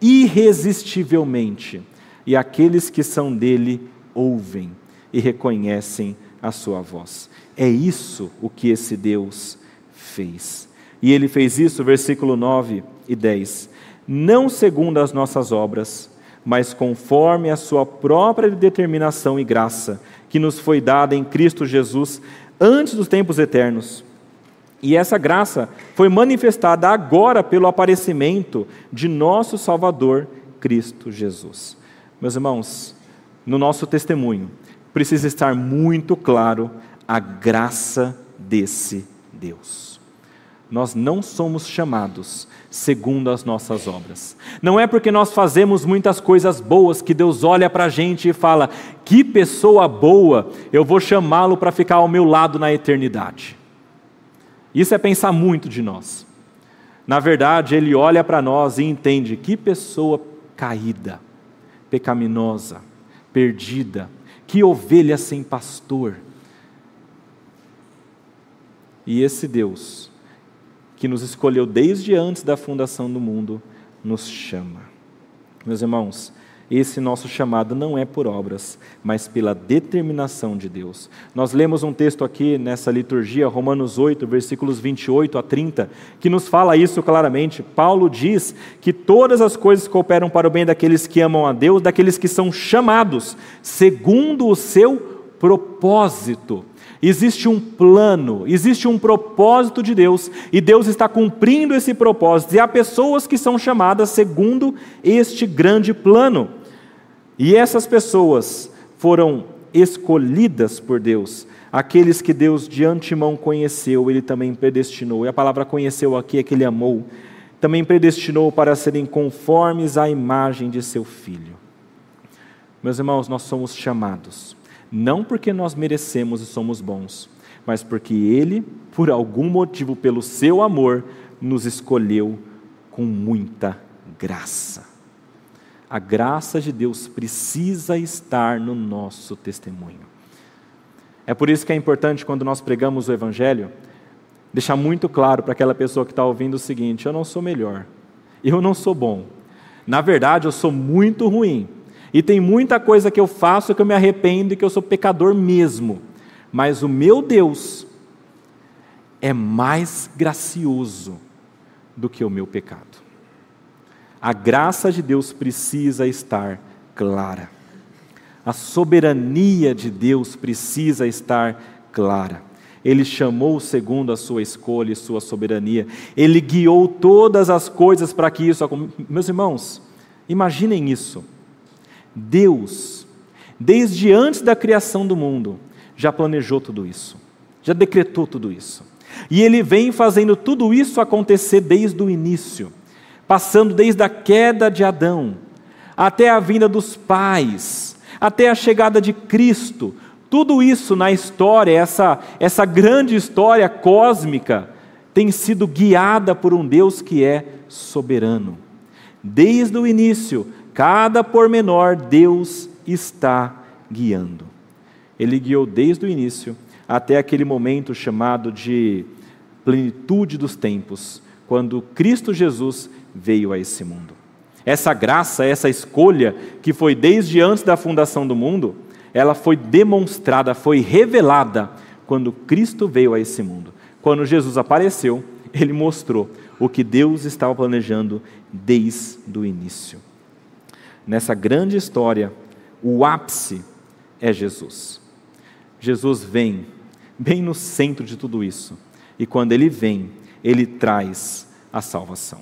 irresistivelmente, e aqueles que são dele ouvem e reconhecem a sua voz. É isso o que esse Deus fez. E ele fez isso, versículo 9 e 10. Não segundo as nossas obras, mas conforme a sua própria determinação e graça, que nos foi dada em Cristo Jesus antes dos tempos eternos. E essa graça foi manifestada agora pelo aparecimento de nosso Salvador, Cristo Jesus. Meus irmãos, no nosso testemunho, precisa estar muito claro a graça desse Deus. Nós não somos chamados segundo as nossas obras. Não é porque nós fazemos muitas coisas boas que Deus olha para a gente e fala: que pessoa boa, eu vou chamá-lo para ficar ao meu lado na eternidade. Isso é pensar muito de nós. Na verdade, Ele olha para nós e entende que pessoa caída, pecaminosa, perdida, que ovelha sem pastor. E esse Deus que nos escolheu desde antes da fundação do mundo, nos chama. Meus irmãos, esse nosso chamado não é por obras, mas pela determinação de Deus. Nós lemos um texto aqui nessa liturgia, Romanos 8, versículos 28 a 30, que nos fala isso claramente. Paulo diz que todas as coisas cooperam para o bem daqueles que amam a Deus, daqueles que são chamados segundo o seu propósito. Existe um plano, existe um propósito de Deus, e Deus está cumprindo esse propósito, e há pessoas que são chamadas segundo este grande plano. E essas pessoas foram escolhidas por Deus, aqueles que Deus de antemão conheceu, ele também predestinou. E a palavra conheceu aqui é que ele amou. Também predestinou para serem conformes à imagem de seu filho. Meus irmãos, nós somos chamados não porque nós merecemos e somos bons, mas porque Ele, por algum motivo, pelo seu amor, nos escolheu com muita graça. A graça de Deus precisa estar no nosso testemunho. É por isso que é importante, quando nós pregamos o Evangelho, deixar muito claro para aquela pessoa que está ouvindo o seguinte: eu não sou melhor, eu não sou bom. Na verdade, eu sou muito ruim. E tem muita coisa que eu faço que eu me arrependo e que eu sou pecador mesmo. Mas o meu Deus é mais gracioso do que o meu pecado. A graça de Deus precisa estar clara. A soberania de Deus precisa estar clara. Ele chamou segundo a sua escolha e sua soberania. Ele guiou todas as coisas para que isso. Meus irmãos, imaginem isso. Deus, desde antes da criação do mundo, já planejou tudo isso, já decretou tudo isso. E Ele vem fazendo tudo isso acontecer desde o início, passando desde a queda de Adão, até a vinda dos pais, até a chegada de Cristo. Tudo isso na história, essa, essa grande história cósmica, tem sido guiada por um Deus que é soberano. Desde o início, Cada pormenor Deus está guiando. Ele guiou desde o início até aquele momento chamado de plenitude dos tempos, quando Cristo Jesus veio a esse mundo. Essa graça, essa escolha que foi desde antes da fundação do mundo, ela foi demonstrada, foi revelada quando Cristo veio a esse mundo. Quando Jesus apareceu, ele mostrou o que Deus estava planejando desde o início nessa grande história, o ápice é Jesus. Jesus vem bem no centro de tudo isso. E quando ele vem, ele traz a salvação.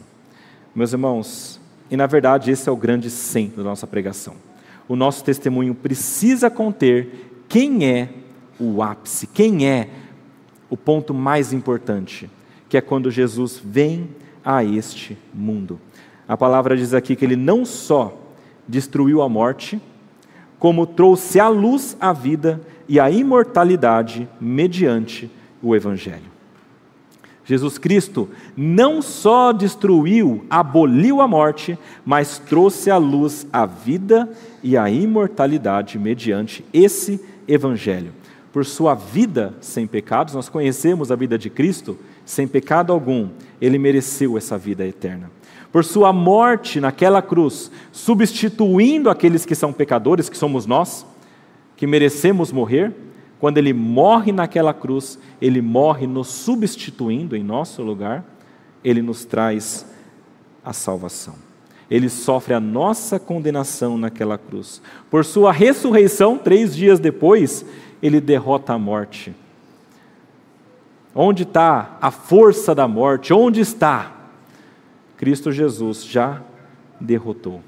Meus irmãos, e na verdade esse é o grande centro da nossa pregação. O nosso testemunho precisa conter quem é o ápice, quem é o ponto mais importante, que é quando Jesus vem a este mundo. A palavra diz aqui que ele não só destruiu a morte, como trouxe à luz a vida e a imortalidade mediante o Evangelho. Jesus Cristo não só destruiu, aboliu a morte, mas trouxe à luz a vida e a imortalidade mediante esse Evangelho. Por sua vida sem pecados, nós conhecemos a vida de Cristo sem pecado algum, ele mereceu essa vida eterna por sua morte naquela cruz, substituindo aqueles que são pecadores, que somos nós, que merecemos morrer, quando ele morre naquela cruz, ele morre nos substituindo em nosso lugar, ele nos traz a salvação. Ele sofre a nossa condenação naquela cruz. Por sua ressurreição, três dias depois, ele derrota a morte. Onde está a força da morte? Onde está? Cristo Jesus já derrotou.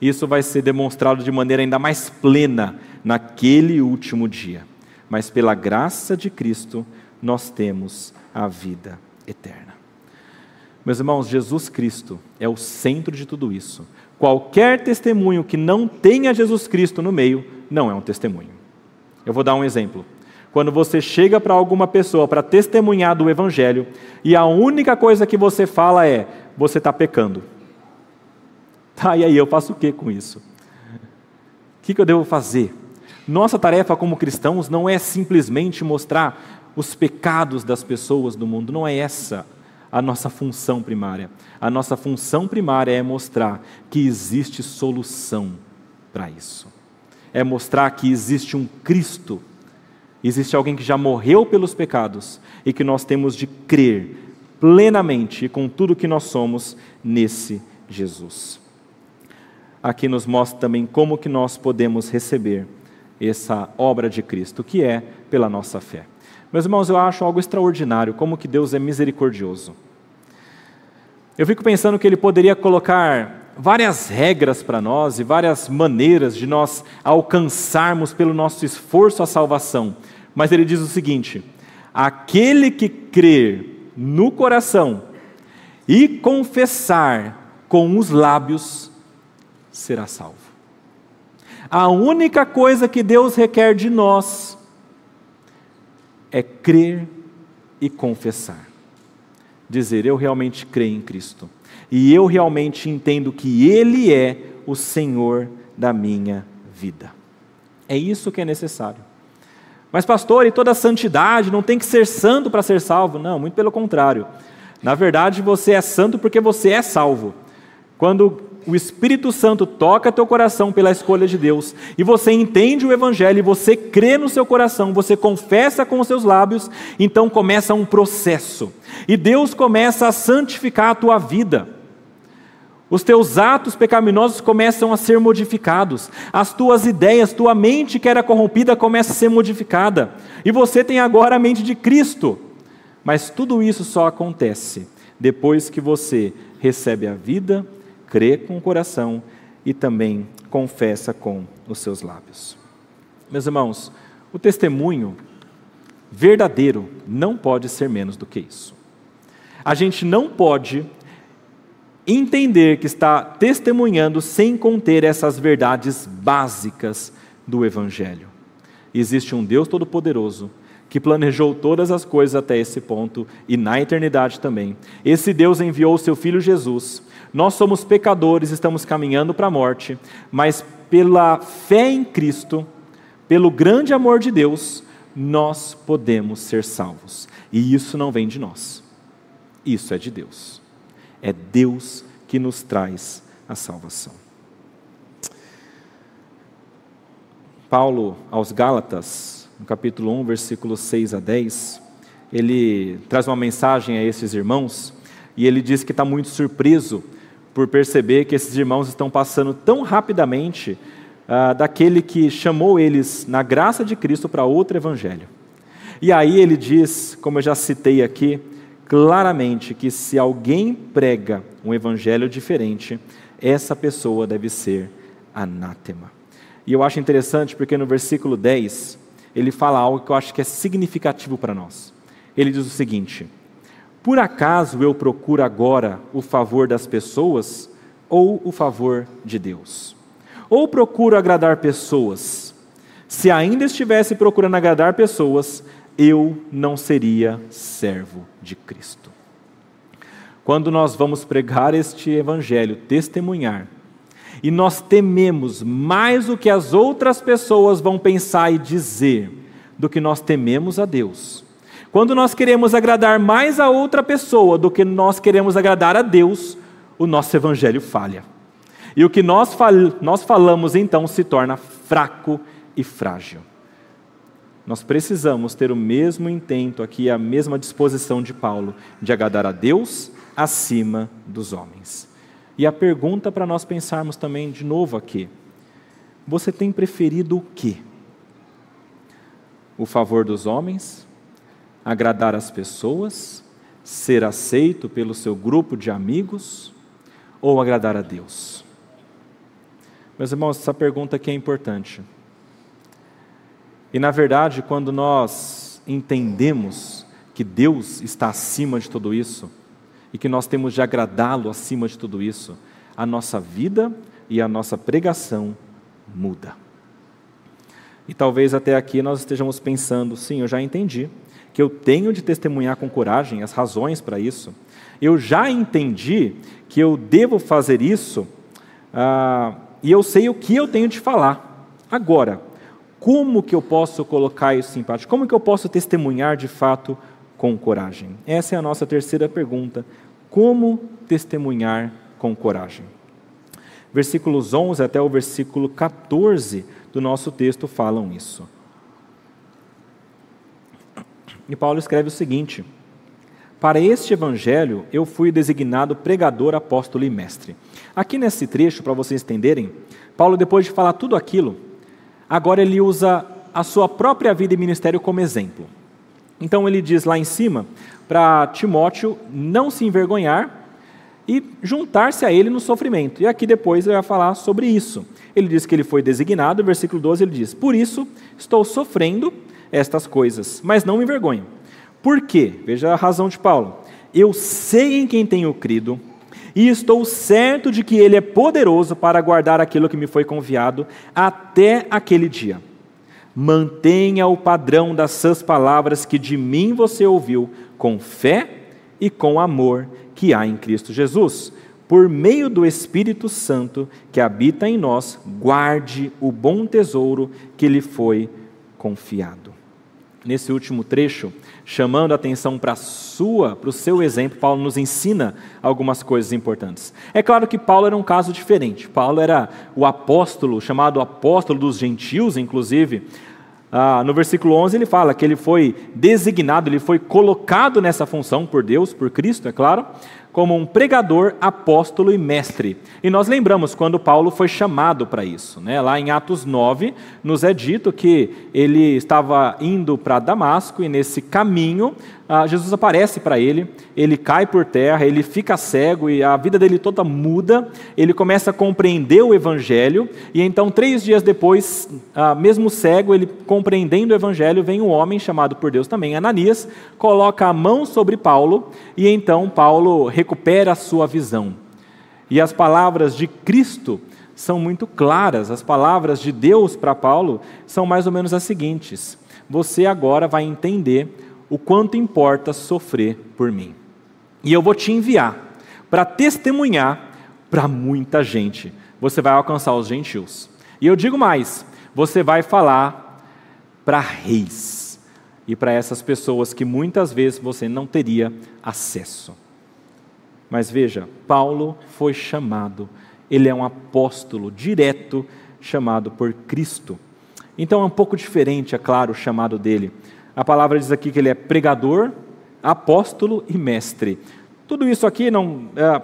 Isso vai ser demonstrado de maneira ainda mais plena naquele último dia. Mas pela graça de Cristo, nós temos a vida eterna. Meus irmãos, Jesus Cristo é o centro de tudo isso. Qualquer testemunho que não tenha Jesus Cristo no meio, não é um testemunho. Eu vou dar um exemplo. Quando você chega para alguma pessoa para testemunhar do Evangelho, e a única coisa que você fala é: você está pecando. <laughs> Tá, e aí eu faço o que com isso? O que, que eu devo fazer? Nossa tarefa como cristãos não é simplesmente mostrar os pecados das pessoas do mundo, não é essa a nossa função primária. A nossa função primária é mostrar que existe solução para isso. É mostrar que existe um Cristo, existe alguém que já morreu pelos pecados e que nós temos de crer plenamente e com tudo que nós somos nesse Jesus aqui nos mostra também como que nós podemos receber essa obra de Cristo, que é pela nossa fé. Meus irmãos, eu acho algo extraordinário como que Deus é misericordioso. Eu fico pensando que ele poderia colocar várias regras para nós e várias maneiras de nós alcançarmos pelo nosso esforço a salvação. Mas ele diz o seguinte: aquele que crer no coração e confessar com os lábios será salvo. A única coisa que Deus requer de nós é crer e confessar. Dizer, eu realmente creio em Cristo. E eu realmente entendo que Ele é o Senhor da minha vida. É isso que é necessário. Mas, pastor, e toda santidade não tem que ser santo para ser salvo? Não, muito pelo contrário. Na verdade, você é santo porque você é salvo. Quando o Espírito Santo toca teu coração pela escolha de Deus, e você entende o Evangelho, e você crê no seu coração, você confessa com os seus lábios, então começa um processo. E Deus começa a santificar a tua vida. Os teus atos pecaminosos começam a ser modificados, as tuas ideias, tua mente que era corrompida começa a ser modificada, e você tem agora a mente de Cristo. Mas tudo isso só acontece depois que você recebe a vida crê com o coração e também confessa com os seus lábios. Meus irmãos, o testemunho verdadeiro não pode ser menos do que isso. A gente não pode entender que está testemunhando sem conter essas verdades básicas do Evangelho. Existe um Deus Todo-Poderoso que planejou todas as coisas até esse ponto e na eternidade também. Esse Deus enviou o seu Filho Jesus nós somos pecadores, estamos caminhando para a morte, mas pela fé em Cristo, pelo grande amor de Deus, nós podemos ser salvos. E isso não vem de nós, isso é de Deus. É Deus que nos traz a salvação. Paulo aos Gálatas, no capítulo 1, versículos 6 a 10, ele traz uma mensagem a esses irmãos e ele diz que está muito surpreso por perceber que esses irmãos estão passando tão rapidamente ah, daquele que chamou eles na graça de Cristo para outro evangelho. E aí ele diz, como eu já citei aqui, claramente que se alguém prega um evangelho diferente, essa pessoa deve ser anátema. E eu acho interessante porque no versículo 10 ele fala algo que eu acho que é significativo para nós. Ele diz o seguinte: por acaso eu procuro agora o favor das pessoas ou o favor de Deus? Ou procuro agradar pessoas? Se ainda estivesse procurando agradar pessoas, eu não seria servo de Cristo. Quando nós vamos pregar este evangelho, testemunhar, e nós tememos mais o que as outras pessoas vão pensar e dizer do que nós tememos a Deus, quando nós queremos agradar mais a outra pessoa do que nós queremos agradar a Deus, o nosso evangelho falha. E o que nós, fal nós falamos então se torna fraco e frágil. Nós precisamos ter o mesmo intento aqui, a mesma disposição de Paulo, de agradar a Deus acima dos homens. E a pergunta para nós pensarmos também de novo aqui: você tem preferido o quê? O favor dos homens? Agradar as pessoas? Ser aceito pelo seu grupo de amigos? Ou agradar a Deus? Meus irmãos, essa pergunta aqui é importante. E na verdade, quando nós entendemos que Deus está acima de tudo isso, e que nós temos de agradá-lo acima de tudo isso, a nossa vida e a nossa pregação muda. E talvez até aqui nós estejamos pensando, sim, eu já entendi que eu tenho de testemunhar com coragem as razões para isso. Eu já entendi que eu devo fazer isso ah, e eu sei o que eu tenho de falar. Agora, como que eu posso colocar isso em prática? Como que eu posso testemunhar de fato com coragem? Essa é a nossa terceira pergunta. Como testemunhar com coragem? Versículos 11 até o versículo 14 do nosso texto falam isso. E Paulo escreve o seguinte: Para este evangelho eu fui designado pregador, apóstolo e mestre. Aqui nesse trecho, para vocês entenderem, Paulo, depois de falar tudo aquilo, agora ele usa a sua própria vida e ministério como exemplo. Então ele diz lá em cima para Timóteo não se envergonhar e juntar-se a ele no sofrimento. E aqui depois ele vai falar sobre isso. Ele diz que ele foi designado, versículo 12 ele diz: Por isso estou sofrendo estas coisas, mas não me envergonho. Por quê? Veja a razão de Paulo. Eu sei em quem tenho crido, e estou certo de que Ele é poderoso para guardar aquilo que me foi confiado até aquele dia. Mantenha o padrão das suas palavras que de mim você ouviu, com fé e com amor que há em Cristo Jesus. Por meio do Espírito Santo que habita em nós, guarde o bom tesouro que lhe foi confiado. Nesse último trecho, chamando a atenção para sua, para o seu exemplo, Paulo nos ensina algumas coisas importantes. É claro que Paulo era um caso diferente. Paulo era o apóstolo, chamado apóstolo dos gentios, inclusive. Ah, no versículo 11 ele fala que ele foi designado, ele foi colocado nessa função por Deus, por Cristo, é claro, como um pregador, apóstolo e mestre. E nós lembramos quando Paulo foi chamado para isso. Né? Lá em Atos 9, nos é dito que ele estava indo para Damasco e nesse caminho ah, Jesus aparece para ele, ele cai por terra, ele fica cego e a vida dele toda muda, ele começa a compreender o Evangelho e então, três dias depois, ah, mesmo cego, ele compreendendo o Evangelho, vem um homem chamado por Deus também, Ananias, coloca a mão sobre Paulo e então Paulo recupera a sua visão. E as palavras de Cristo são muito claras, as palavras de Deus para Paulo são mais ou menos as seguintes: Você agora vai entender o quanto importa sofrer por mim. E eu vou te enviar para testemunhar para muita gente. Você vai alcançar os gentios. E eu digo mais: você vai falar para reis e para essas pessoas que muitas vezes você não teria acesso. Mas veja, Paulo foi chamado, ele é um apóstolo direto chamado por Cristo. Então é um pouco diferente, é claro, o chamado dele. A palavra diz aqui que ele é pregador, apóstolo e mestre. Tudo isso aqui não é,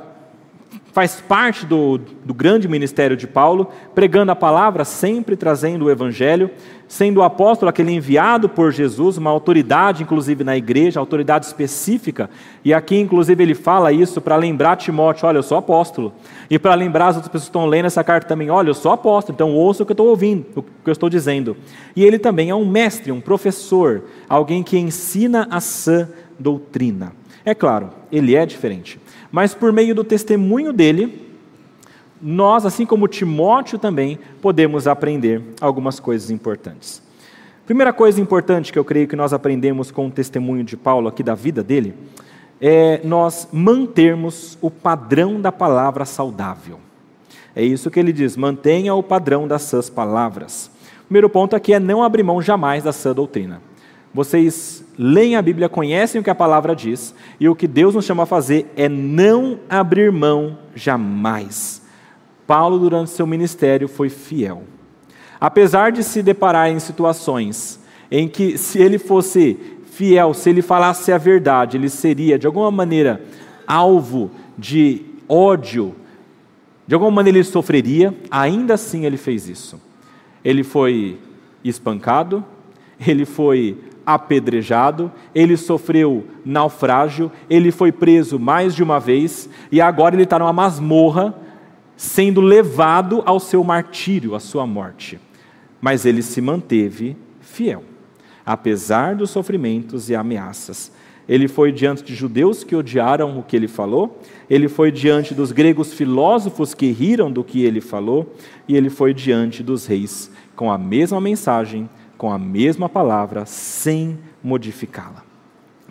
faz parte do, do grande ministério de Paulo, pregando a palavra, sempre trazendo o evangelho, sendo o apóstolo aquele enviado por Jesus, uma autoridade, inclusive na igreja, autoridade específica. E aqui, inclusive, ele fala isso para lembrar Timóteo: olha, eu sou apóstolo. E para lembrar as outras pessoas que estão lendo essa carta também: olha, eu sou apóstolo, então ouça o que eu estou ouvindo, o que eu estou dizendo. E ele também é um mestre, um professor, alguém que ensina a sã doutrina. É claro, ele é diferente. Mas por meio do testemunho dele, nós, assim como Timóteo também, podemos aprender algumas coisas importantes. Primeira coisa importante que eu creio que nós aprendemos com o testemunho de Paulo aqui da vida dele, é nós mantermos o padrão da palavra saudável. É isso que ele diz: mantenha o padrão das suas palavras. O primeiro ponto aqui é não abrir mão jamais da sã doutrina. Vocês leem a Bíblia, conhecem o que a palavra diz, e o que Deus nos chama a fazer é não abrir mão jamais. Paulo, durante seu ministério, foi fiel. Apesar de se deparar em situações em que, se ele fosse fiel, se ele falasse a verdade, ele seria, de alguma maneira, alvo de ódio, de alguma maneira ele sofreria, ainda assim ele fez isso. Ele foi espancado, ele foi apedrejado, ele sofreu naufrágio, ele foi preso mais de uma vez e agora ele está numa masmorra, sendo levado ao seu martírio, à sua morte mas ele se manteve fiel, apesar dos sofrimentos e ameaças. Ele foi diante de judeus que odiaram o que ele falou, ele foi diante dos gregos filósofos que riram do que ele falou, e ele foi diante dos reis com a mesma mensagem, com a mesma palavra, sem modificá-la.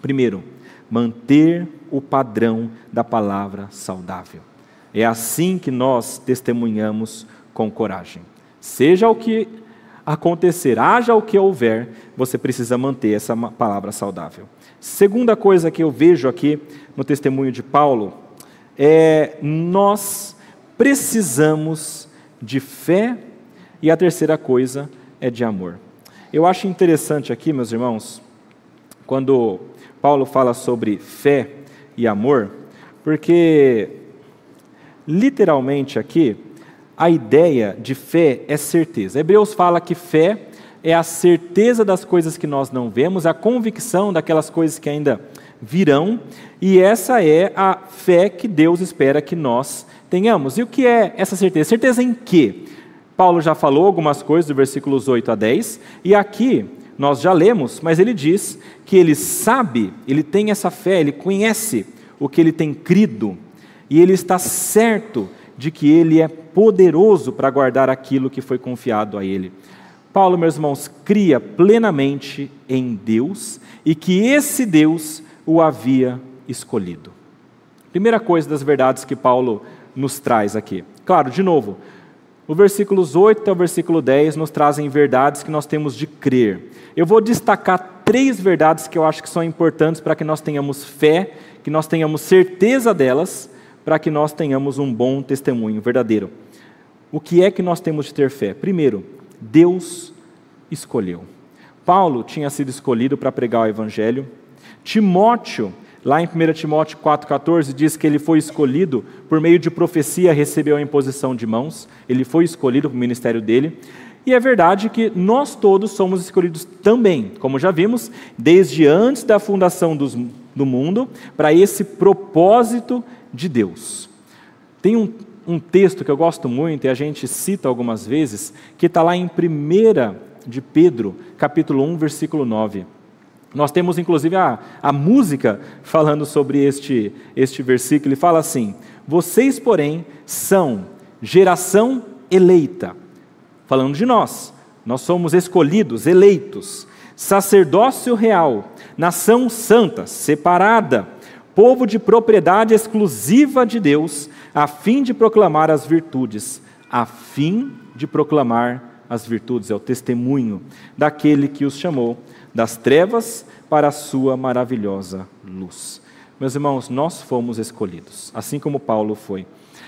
Primeiro, manter o padrão da palavra saudável. É assim que nós testemunhamos com coragem. Seja o que acontecer, haja o que houver, você precisa manter essa palavra saudável. Segunda coisa que eu vejo aqui no testemunho de Paulo é nós precisamos de fé e a terceira coisa é de amor. Eu acho interessante aqui, meus irmãos, quando Paulo fala sobre fé e amor, porque literalmente aqui a ideia de fé é certeza. Hebreus fala que fé é a certeza das coisas que nós não vemos, a convicção daquelas coisas que ainda virão, e essa é a fé que Deus espera que nós tenhamos. E o que é essa certeza? Certeza em quê? Paulo já falou algumas coisas do versículos 8 a 10, e aqui nós já lemos, mas ele diz que ele sabe, ele tem essa fé, ele conhece o que ele tem crido, e ele está certo de que ele é poderoso para guardar aquilo que foi confiado a ele. Paulo, meus irmãos, cria plenamente em Deus e que esse Deus o havia escolhido. Primeira coisa das verdades que Paulo nos traz aqui. Claro, de novo, os versículos 8 até o versículo 10 nos trazem verdades que nós temos de crer. Eu vou destacar três verdades que eu acho que são importantes para que nós tenhamos fé, que nós tenhamos certeza delas para que nós tenhamos um bom testemunho verdadeiro. O que é que nós temos de ter fé? Primeiro, Deus escolheu. Paulo tinha sido escolhido para pregar o evangelho. Timóteo, lá em 1 Timóteo 4,14, diz que ele foi escolhido por meio de profecia, recebeu a imposição de mãos. Ele foi escolhido para o ministério dele. E é verdade que nós todos somos escolhidos também, como já vimos, desde antes da fundação dos, do mundo, para esse propósito de Deus. Tem um, um texto que eu gosto muito e a gente cita algumas vezes, que está lá em 1 de Pedro, capítulo 1, versículo 9. Nós temos inclusive a, a música falando sobre este, este versículo, ele fala assim: Vocês, porém, são geração eleita, falando de nós, nós somos escolhidos, eleitos, sacerdócio real, nação santa, separada, povo de propriedade exclusiva de Deus, a fim de proclamar as virtudes, a fim de proclamar as virtudes, é o testemunho daquele que os chamou das trevas para a sua maravilhosa luz. Meus irmãos, nós fomos escolhidos, assim como Paulo foi.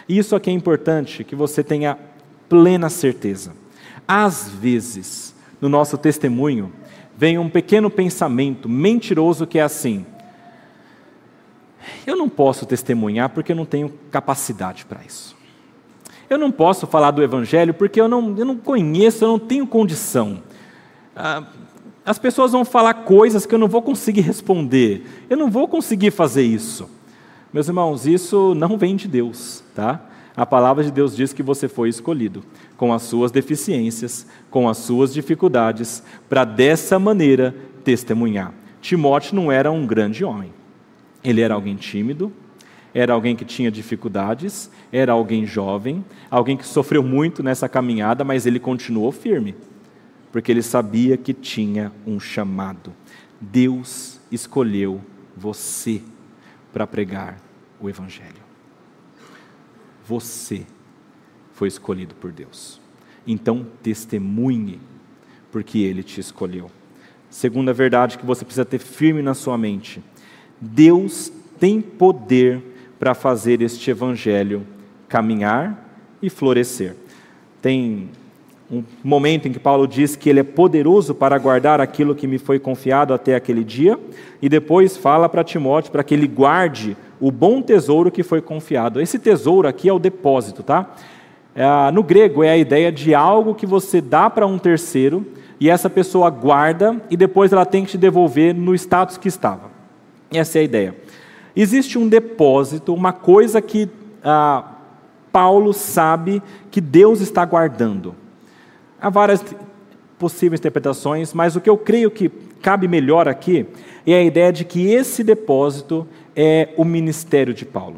E isso aqui é importante que você tenha plena certeza. Às vezes, no nosso testemunho, vem um pequeno pensamento mentiroso que é assim: eu não posso testemunhar porque eu não tenho capacidade para isso. Eu não posso falar do Evangelho porque eu não, eu não conheço, eu não tenho condição. Ah, as pessoas vão falar coisas que eu não vou conseguir responder. Eu não vou conseguir fazer isso. Meus irmãos, isso não vem de Deus, tá? A palavra de Deus diz que você foi escolhido, com as suas deficiências, com as suas dificuldades, para dessa maneira testemunhar. Timóteo não era um grande homem. Ele era alguém tímido, era alguém que tinha dificuldades, era alguém jovem, alguém que sofreu muito nessa caminhada, mas ele continuou firme, porque ele sabia que tinha um chamado. Deus escolheu você para pregar o Evangelho. Você foi escolhido por Deus. Então, testemunhe, porque Ele te escolheu. Segunda verdade que você precisa ter firme na sua mente: Deus tem poder para fazer este evangelho caminhar e florescer. Tem um momento em que Paulo diz que ele é poderoso para guardar aquilo que me foi confiado até aquele dia, e depois fala para Timóteo para que ele guarde o bom tesouro que foi confiado. Esse tesouro aqui é o depósito, tá? É, no grego é a ideia de algo que você dá para um terceiro e essa pessoa guarda e depois ela tem que te devolver no status que estava. Essa é a ideia. Existe um depósito, uma coisa que ah, Paulo sabe que Deus está guardando. Há várias possíveis interpretações, mas o que eu creio que cabe melhor aqui é a ideia de que esse depósito é o ministério de Paulo,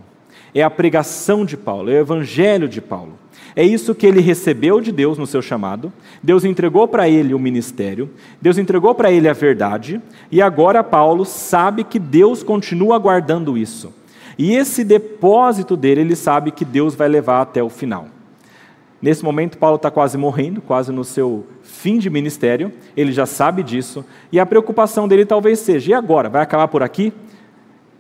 é a pregação de Paulo, é o evangelho de Paulo. É isso que ele recebeu de Deus no seu chamado. Deus entregou para ele o ministério, Deus entregou para ele a verdade, e agora Paulo sabe que Deus continua guardando isso. E esse depósito dele, ele sabe que Deus vai levar até o final. Nesse momento, Paulo está quase morrendo, quase no seu fim de ministério, ele já sabe disso, e a preocupação dele talvez seja: e agora? Vai acabar por aqui?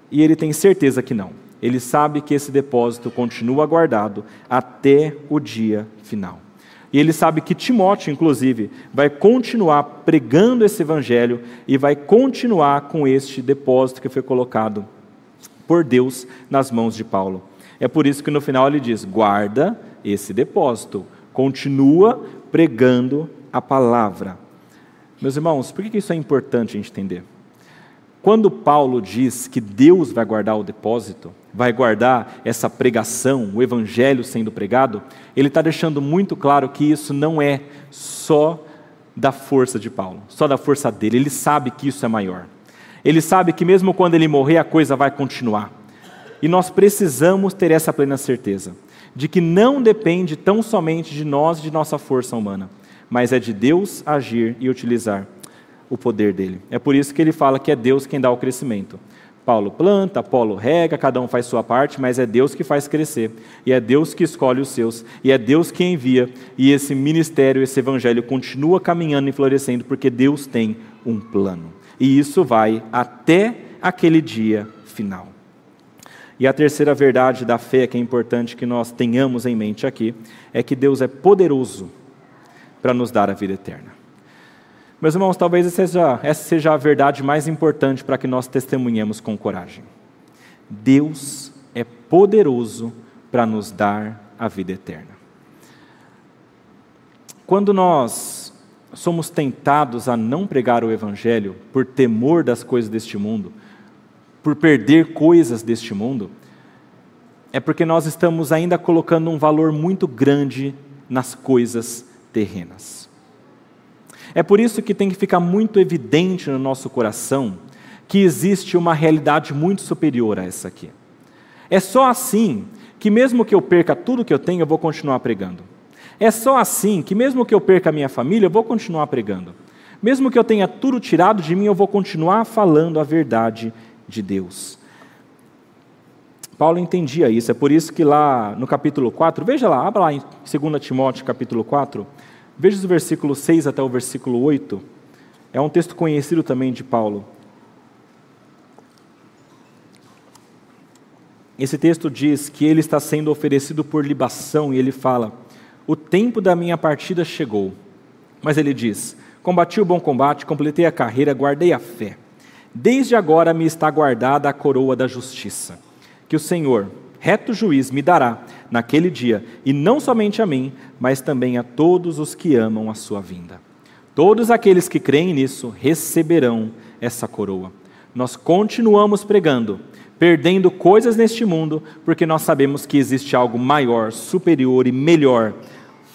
E ele tem certeza que não. Ele sabe que esse depósito continua guardado até o dia final. E ele sabe que Timóteo, inclusive, vai continuar pregando esse evangelho e vai continuar com este depósito que foi colocado por Deus nas mãos de Paulo. É por isso que no final ele diz: guarda esse depósito, continua pregando a palavra. Meus irmãos, por que isso é importante a gente entender? Quando Paulo diz que Deus vai guardar o depósito, vai guardar essa pregação, o evangelho sendo pregado, ele está deixando muito claro que isso não é só da força de Paulo, só da força dele. Ele sabe que isso é maior. Ele sabe que mesmo quando ele morrer, a coisa vai continuar. E nós precisamos ter essa plena certeza de que não depende tão somente de nós e de nossa força humana, mas é de Deus agir e utilizar o poder dele. É por isso que ele fala que é Deus quem dá o crescimento. Paulo planta, Paulo rega, cada um faz sua parte, mas é Deus que faz crescer, e é Deus que escolhe os seus, e é Deus que envia, e esse ministério, esse evangelho continua caminhando e florescendo, porque Deus tem um plano. E isso vai até aquele dia final. E a terceira verdade da fé que é importante que nós tenhamos em mente aqui é que Deus é poderoso para nos dar a vida eterna. Meus irmãos, talvez essa seja, essa seja a verdade mais importante para que nós testemunhemos com coragem. Deus é poderoso para nos dar a vida eterna. Quando nós somos tentados a não pregar o Evangelho por temor das coisas deste mundo, por perder coisas deste mundo, é porque nós estamos ainda colocando um valor muito grande nas coisas terrenas. É por isso que tem que ficar muito evidente no nosso coração que existe uma realidade muito superior a essa aqui. É só assim que, mesmo que eu perca tudo que eu tenho, eu vou continuar pregando. É só assim que, mesmo que eu perca a minha família, eu vou continuar pregando. Mesmo que eu tenha tudo tirado de mim, eu vou continuar falando a verdade de Deus. Paulo entendia isso, é por isso que lá no capítulo 4, veja lá, abra lá em 2 Timóteo capítulo 4, veja os versículos 6 até o versículo 8, é um texto conhecido também de Paulo. Esse texto diz que ele está sendo oferecido por libação e ele fala: O tempo da minha partida chegou. Mas ele diz: Combati o bom combate, completei a carreira, guardei a fé. Desde agora me está guardada a coroa da justiça, que o Senhor, reto juiz, me dará naquele dia, e não somente a mim, mas também a todos os que amam a sua vinda. Todos aqueles que creem nisso receberão essa coroa. Nós continuamos pregando, perdendo coisas neste mundo, porque nós sabemos que existe algo maior, superior e melhor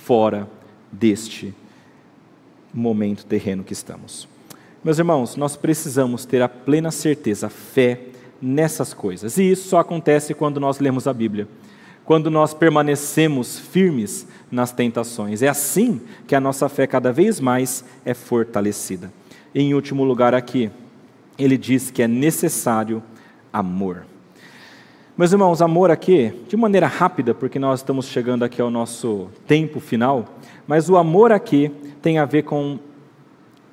fora deste momento terreno que estamos. Meus irmãos, nós precisamos ter a plena certeza, a fé nessas coisas. E isso só acontece quando nós lemos a Bíblia, quando nós permanecemos firmes nas tentações. É assim que a nossa fé cada vez mais é fortalecida. E, em último lugar, aqui, ele diz que é necessário amor. Meus irmãos, amor aqui, de maneira rápida, porque nós estamos chegando aqui ao nosso tempo final, mas o amor aqui tem a ver com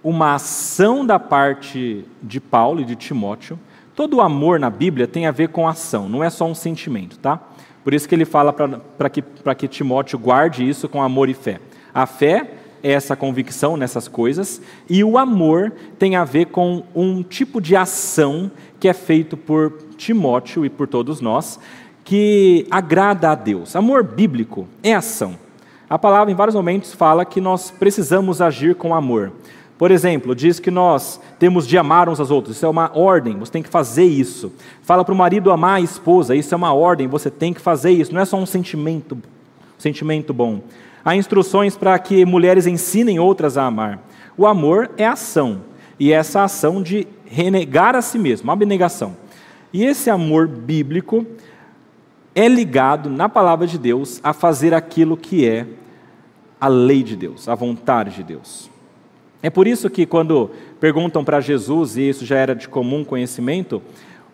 uma ação da parte de Paulo e de Timóteo. Todo amor na Bíblia tem a ver com ação, não é só um sentimento, tá? Por isso que ele fala para que, que Timóteo guarde isso com amor e fé. A fé é essa convicção nessas coisas, e o amor tem a ver com um tipo de ação que é feito por Timóteo e por todos nós, que agrada a Deus. Amor bíblico é ação. A palavra, em vários momentos, fala que nós precisamos agir com amor. Por exemplo, diz que nós temos de amar uns aos outros, isso é uma ordem, você tem que fazer isso. Fala para o marido amar a esposa, isso é uma ordem, você tem que fazer isso, não é só um sentimento, sentimento bom. Há instruções para que mulheres ensinem outras a amar. O amor é ação, e essa ação de renegar a si mesmo, abnegação. E esse amor bíblico é ligado na palavra de Deus a fazer aquilo que é a lei de Deus, a vontade de Deus. É por isso que, quando perguntam para Jesus, e isso já era de comum conhecimento,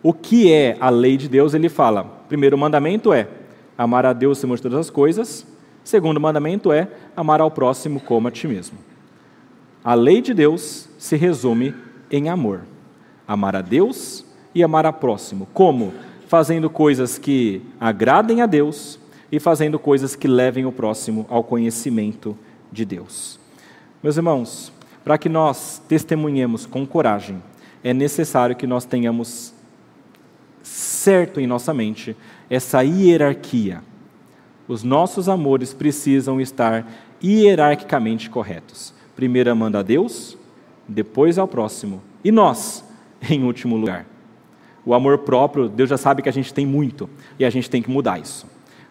o que é a lei de Deus, ele fala: primeiro mandamento é amar a Deus acima de todas as coisas, segundo mandamento é amar ao próximo como a ti mesmo. A lei de Deus se resume em amor: amar a Deus e amar a próximo. Como? Fazendo coisas que agradem a Deus e fazendo coisas que levem o próximo ao conhecimento de Deus. Meus irmãos, para que nós testemunhemos com coragem, é necessário que nós tenhamos certo em nossa mente essa hierarquia. Os nossos amores precisam estar hierarquicamente corretos. Primeiro amando a Deus, depois ao próximo, e nós, <laughs> em último lugar. O amor próprio, Deus já sabe que a gente tem muito, e a gente tem que mudar isso.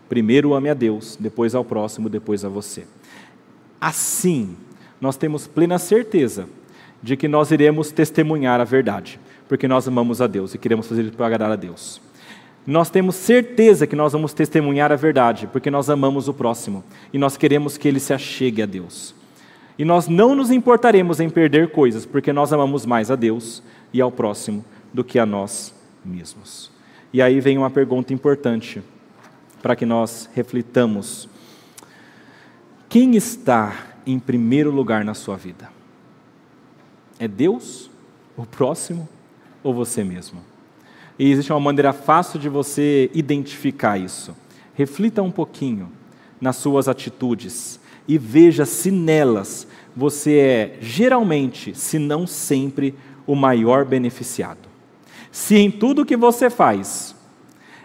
Primeiro ame a Deus, depois ao próximo, depois a você. Assim, nós temos plena certeza de que nós iremos testemunhar a verdade, porque nós amamos a Deus e queremos fazer isso para agradar a Deus. Nós temos certeza que nós vamos testemunhar a verdade, porque nós amamos o próximo e nós queremos que ele se achegue a Deus. E nós não nos importaremos em perder coisas, porque nós amamos mais a Deus e ao próximo do que a nós mesmos. E aí vem uma pergunta importante para que nós reflitamos: quem está em primeiro lugar na sua vida? É Deus, o próximo ou você mesmo? E existe uma maneira fácil de você identificar isso. Reflita um pouquinho nas suas atitudes e veja se nelas você é geralmente, se não sempre, o maior beneficiado. Se em tudo que você faz,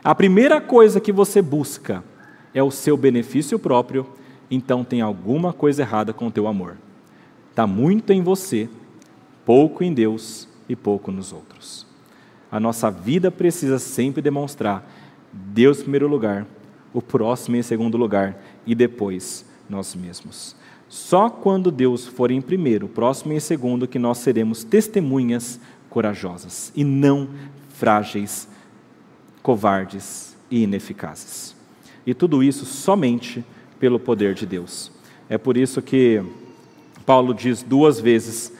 a primeira coisa que você busca é o seu benefício próprio, então tem alguma coisa errada com o teu amor. Está muito em você, pouco em Deus e pouco nos outros. A nossa vida precisa sempre demonstrar Deus em primeiro lugar, o próximo em segundo lugar e depois nós mesmos. Só quando Deus for em primeiro, próximo em segundo, que nós seremos testemunhas corajosas e não frágeis, covardes e ineficazes. E tudo isso somente pelo poder de Deus. É por isso que Paulo diz duas vezes,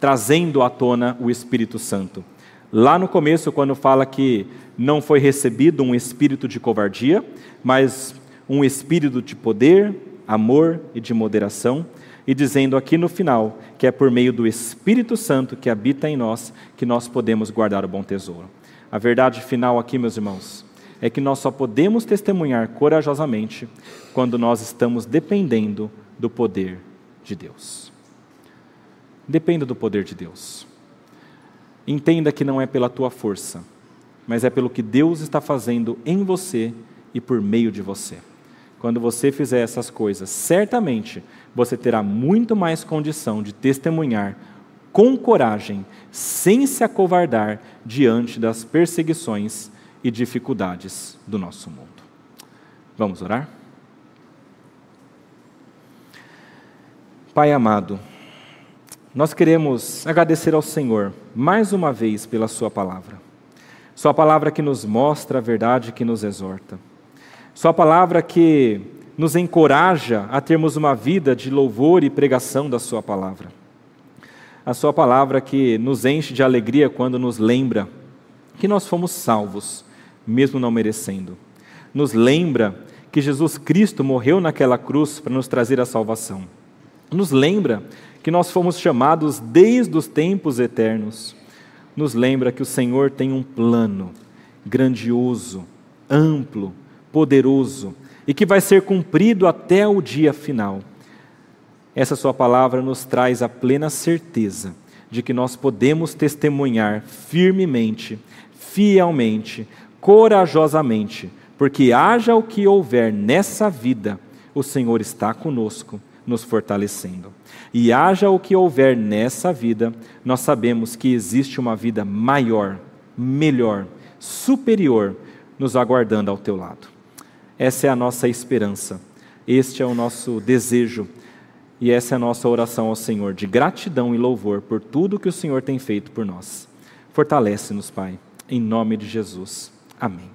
trazendo à tona o Espírito Santo. Lá no começo, quando fala que não foi recebido um espírito de covardia, mas um espírito de poder, amor e de moderação, e dizendo aqui no final que é por meio do Espírito Santo que habita em nós que nós podemos guardar o bom tesouro. A verdade final aqui, meus irmãos, é que nós só podemos testemunhar corajosamente quando nós estamos dependendo do poder de Deus. Dependa do poder de Deus. Entenda que não é pela tua força, mas é pelo que Deus está fazendo em você e por meio de você. Quando você fizer essas coisas, certamente você terá muito mais condição de testemunhar com coragem, sem se acovardar diante das perseguições e dificuldades do nosso mundo. Vamos orar? Pai amado, nós queremos agradecer ao Senhor mais uma vez pela Sua palavra. Sua palavra que nos mostra a verdade, que nos exorta. Sua palavra que nos encoraja a termos uma vida de louvor e pregação da Sua palavra. A Sua palavra que nos enche de alegria quando nos lembra que nós fomos salvos mesmo não merecendo. Nos lembra que Jesus Cristo morreu naquela cruz para nos trazer a salvação. Nos lembra que nós fomos chamados desde os tempos eternos, nos lembra que o Senhor tem um plano grandioso, amplo, poderoso e que vai ser cumprido até o dia final. Essa Sua palavra nos traz a plena certeza de que nós podemos testemunhar firmemente, fielmente, corajosamente, porque haja o que houver nessa vida, o Senhor está conosco, nos fortalecendo. E haja o que houver nessa vida, nós sabemos que existe uma vida maior, melhor, superior nos aguardando ao teu lado. Essa é a nossa esperança, este é o nosso desejo e essa é a nossa oração ao Senhor, de gratidão e louvor por tudo que o Senhor tem feito por nós. Fortalece-nos, Pai, em nome de Jesus. Amém.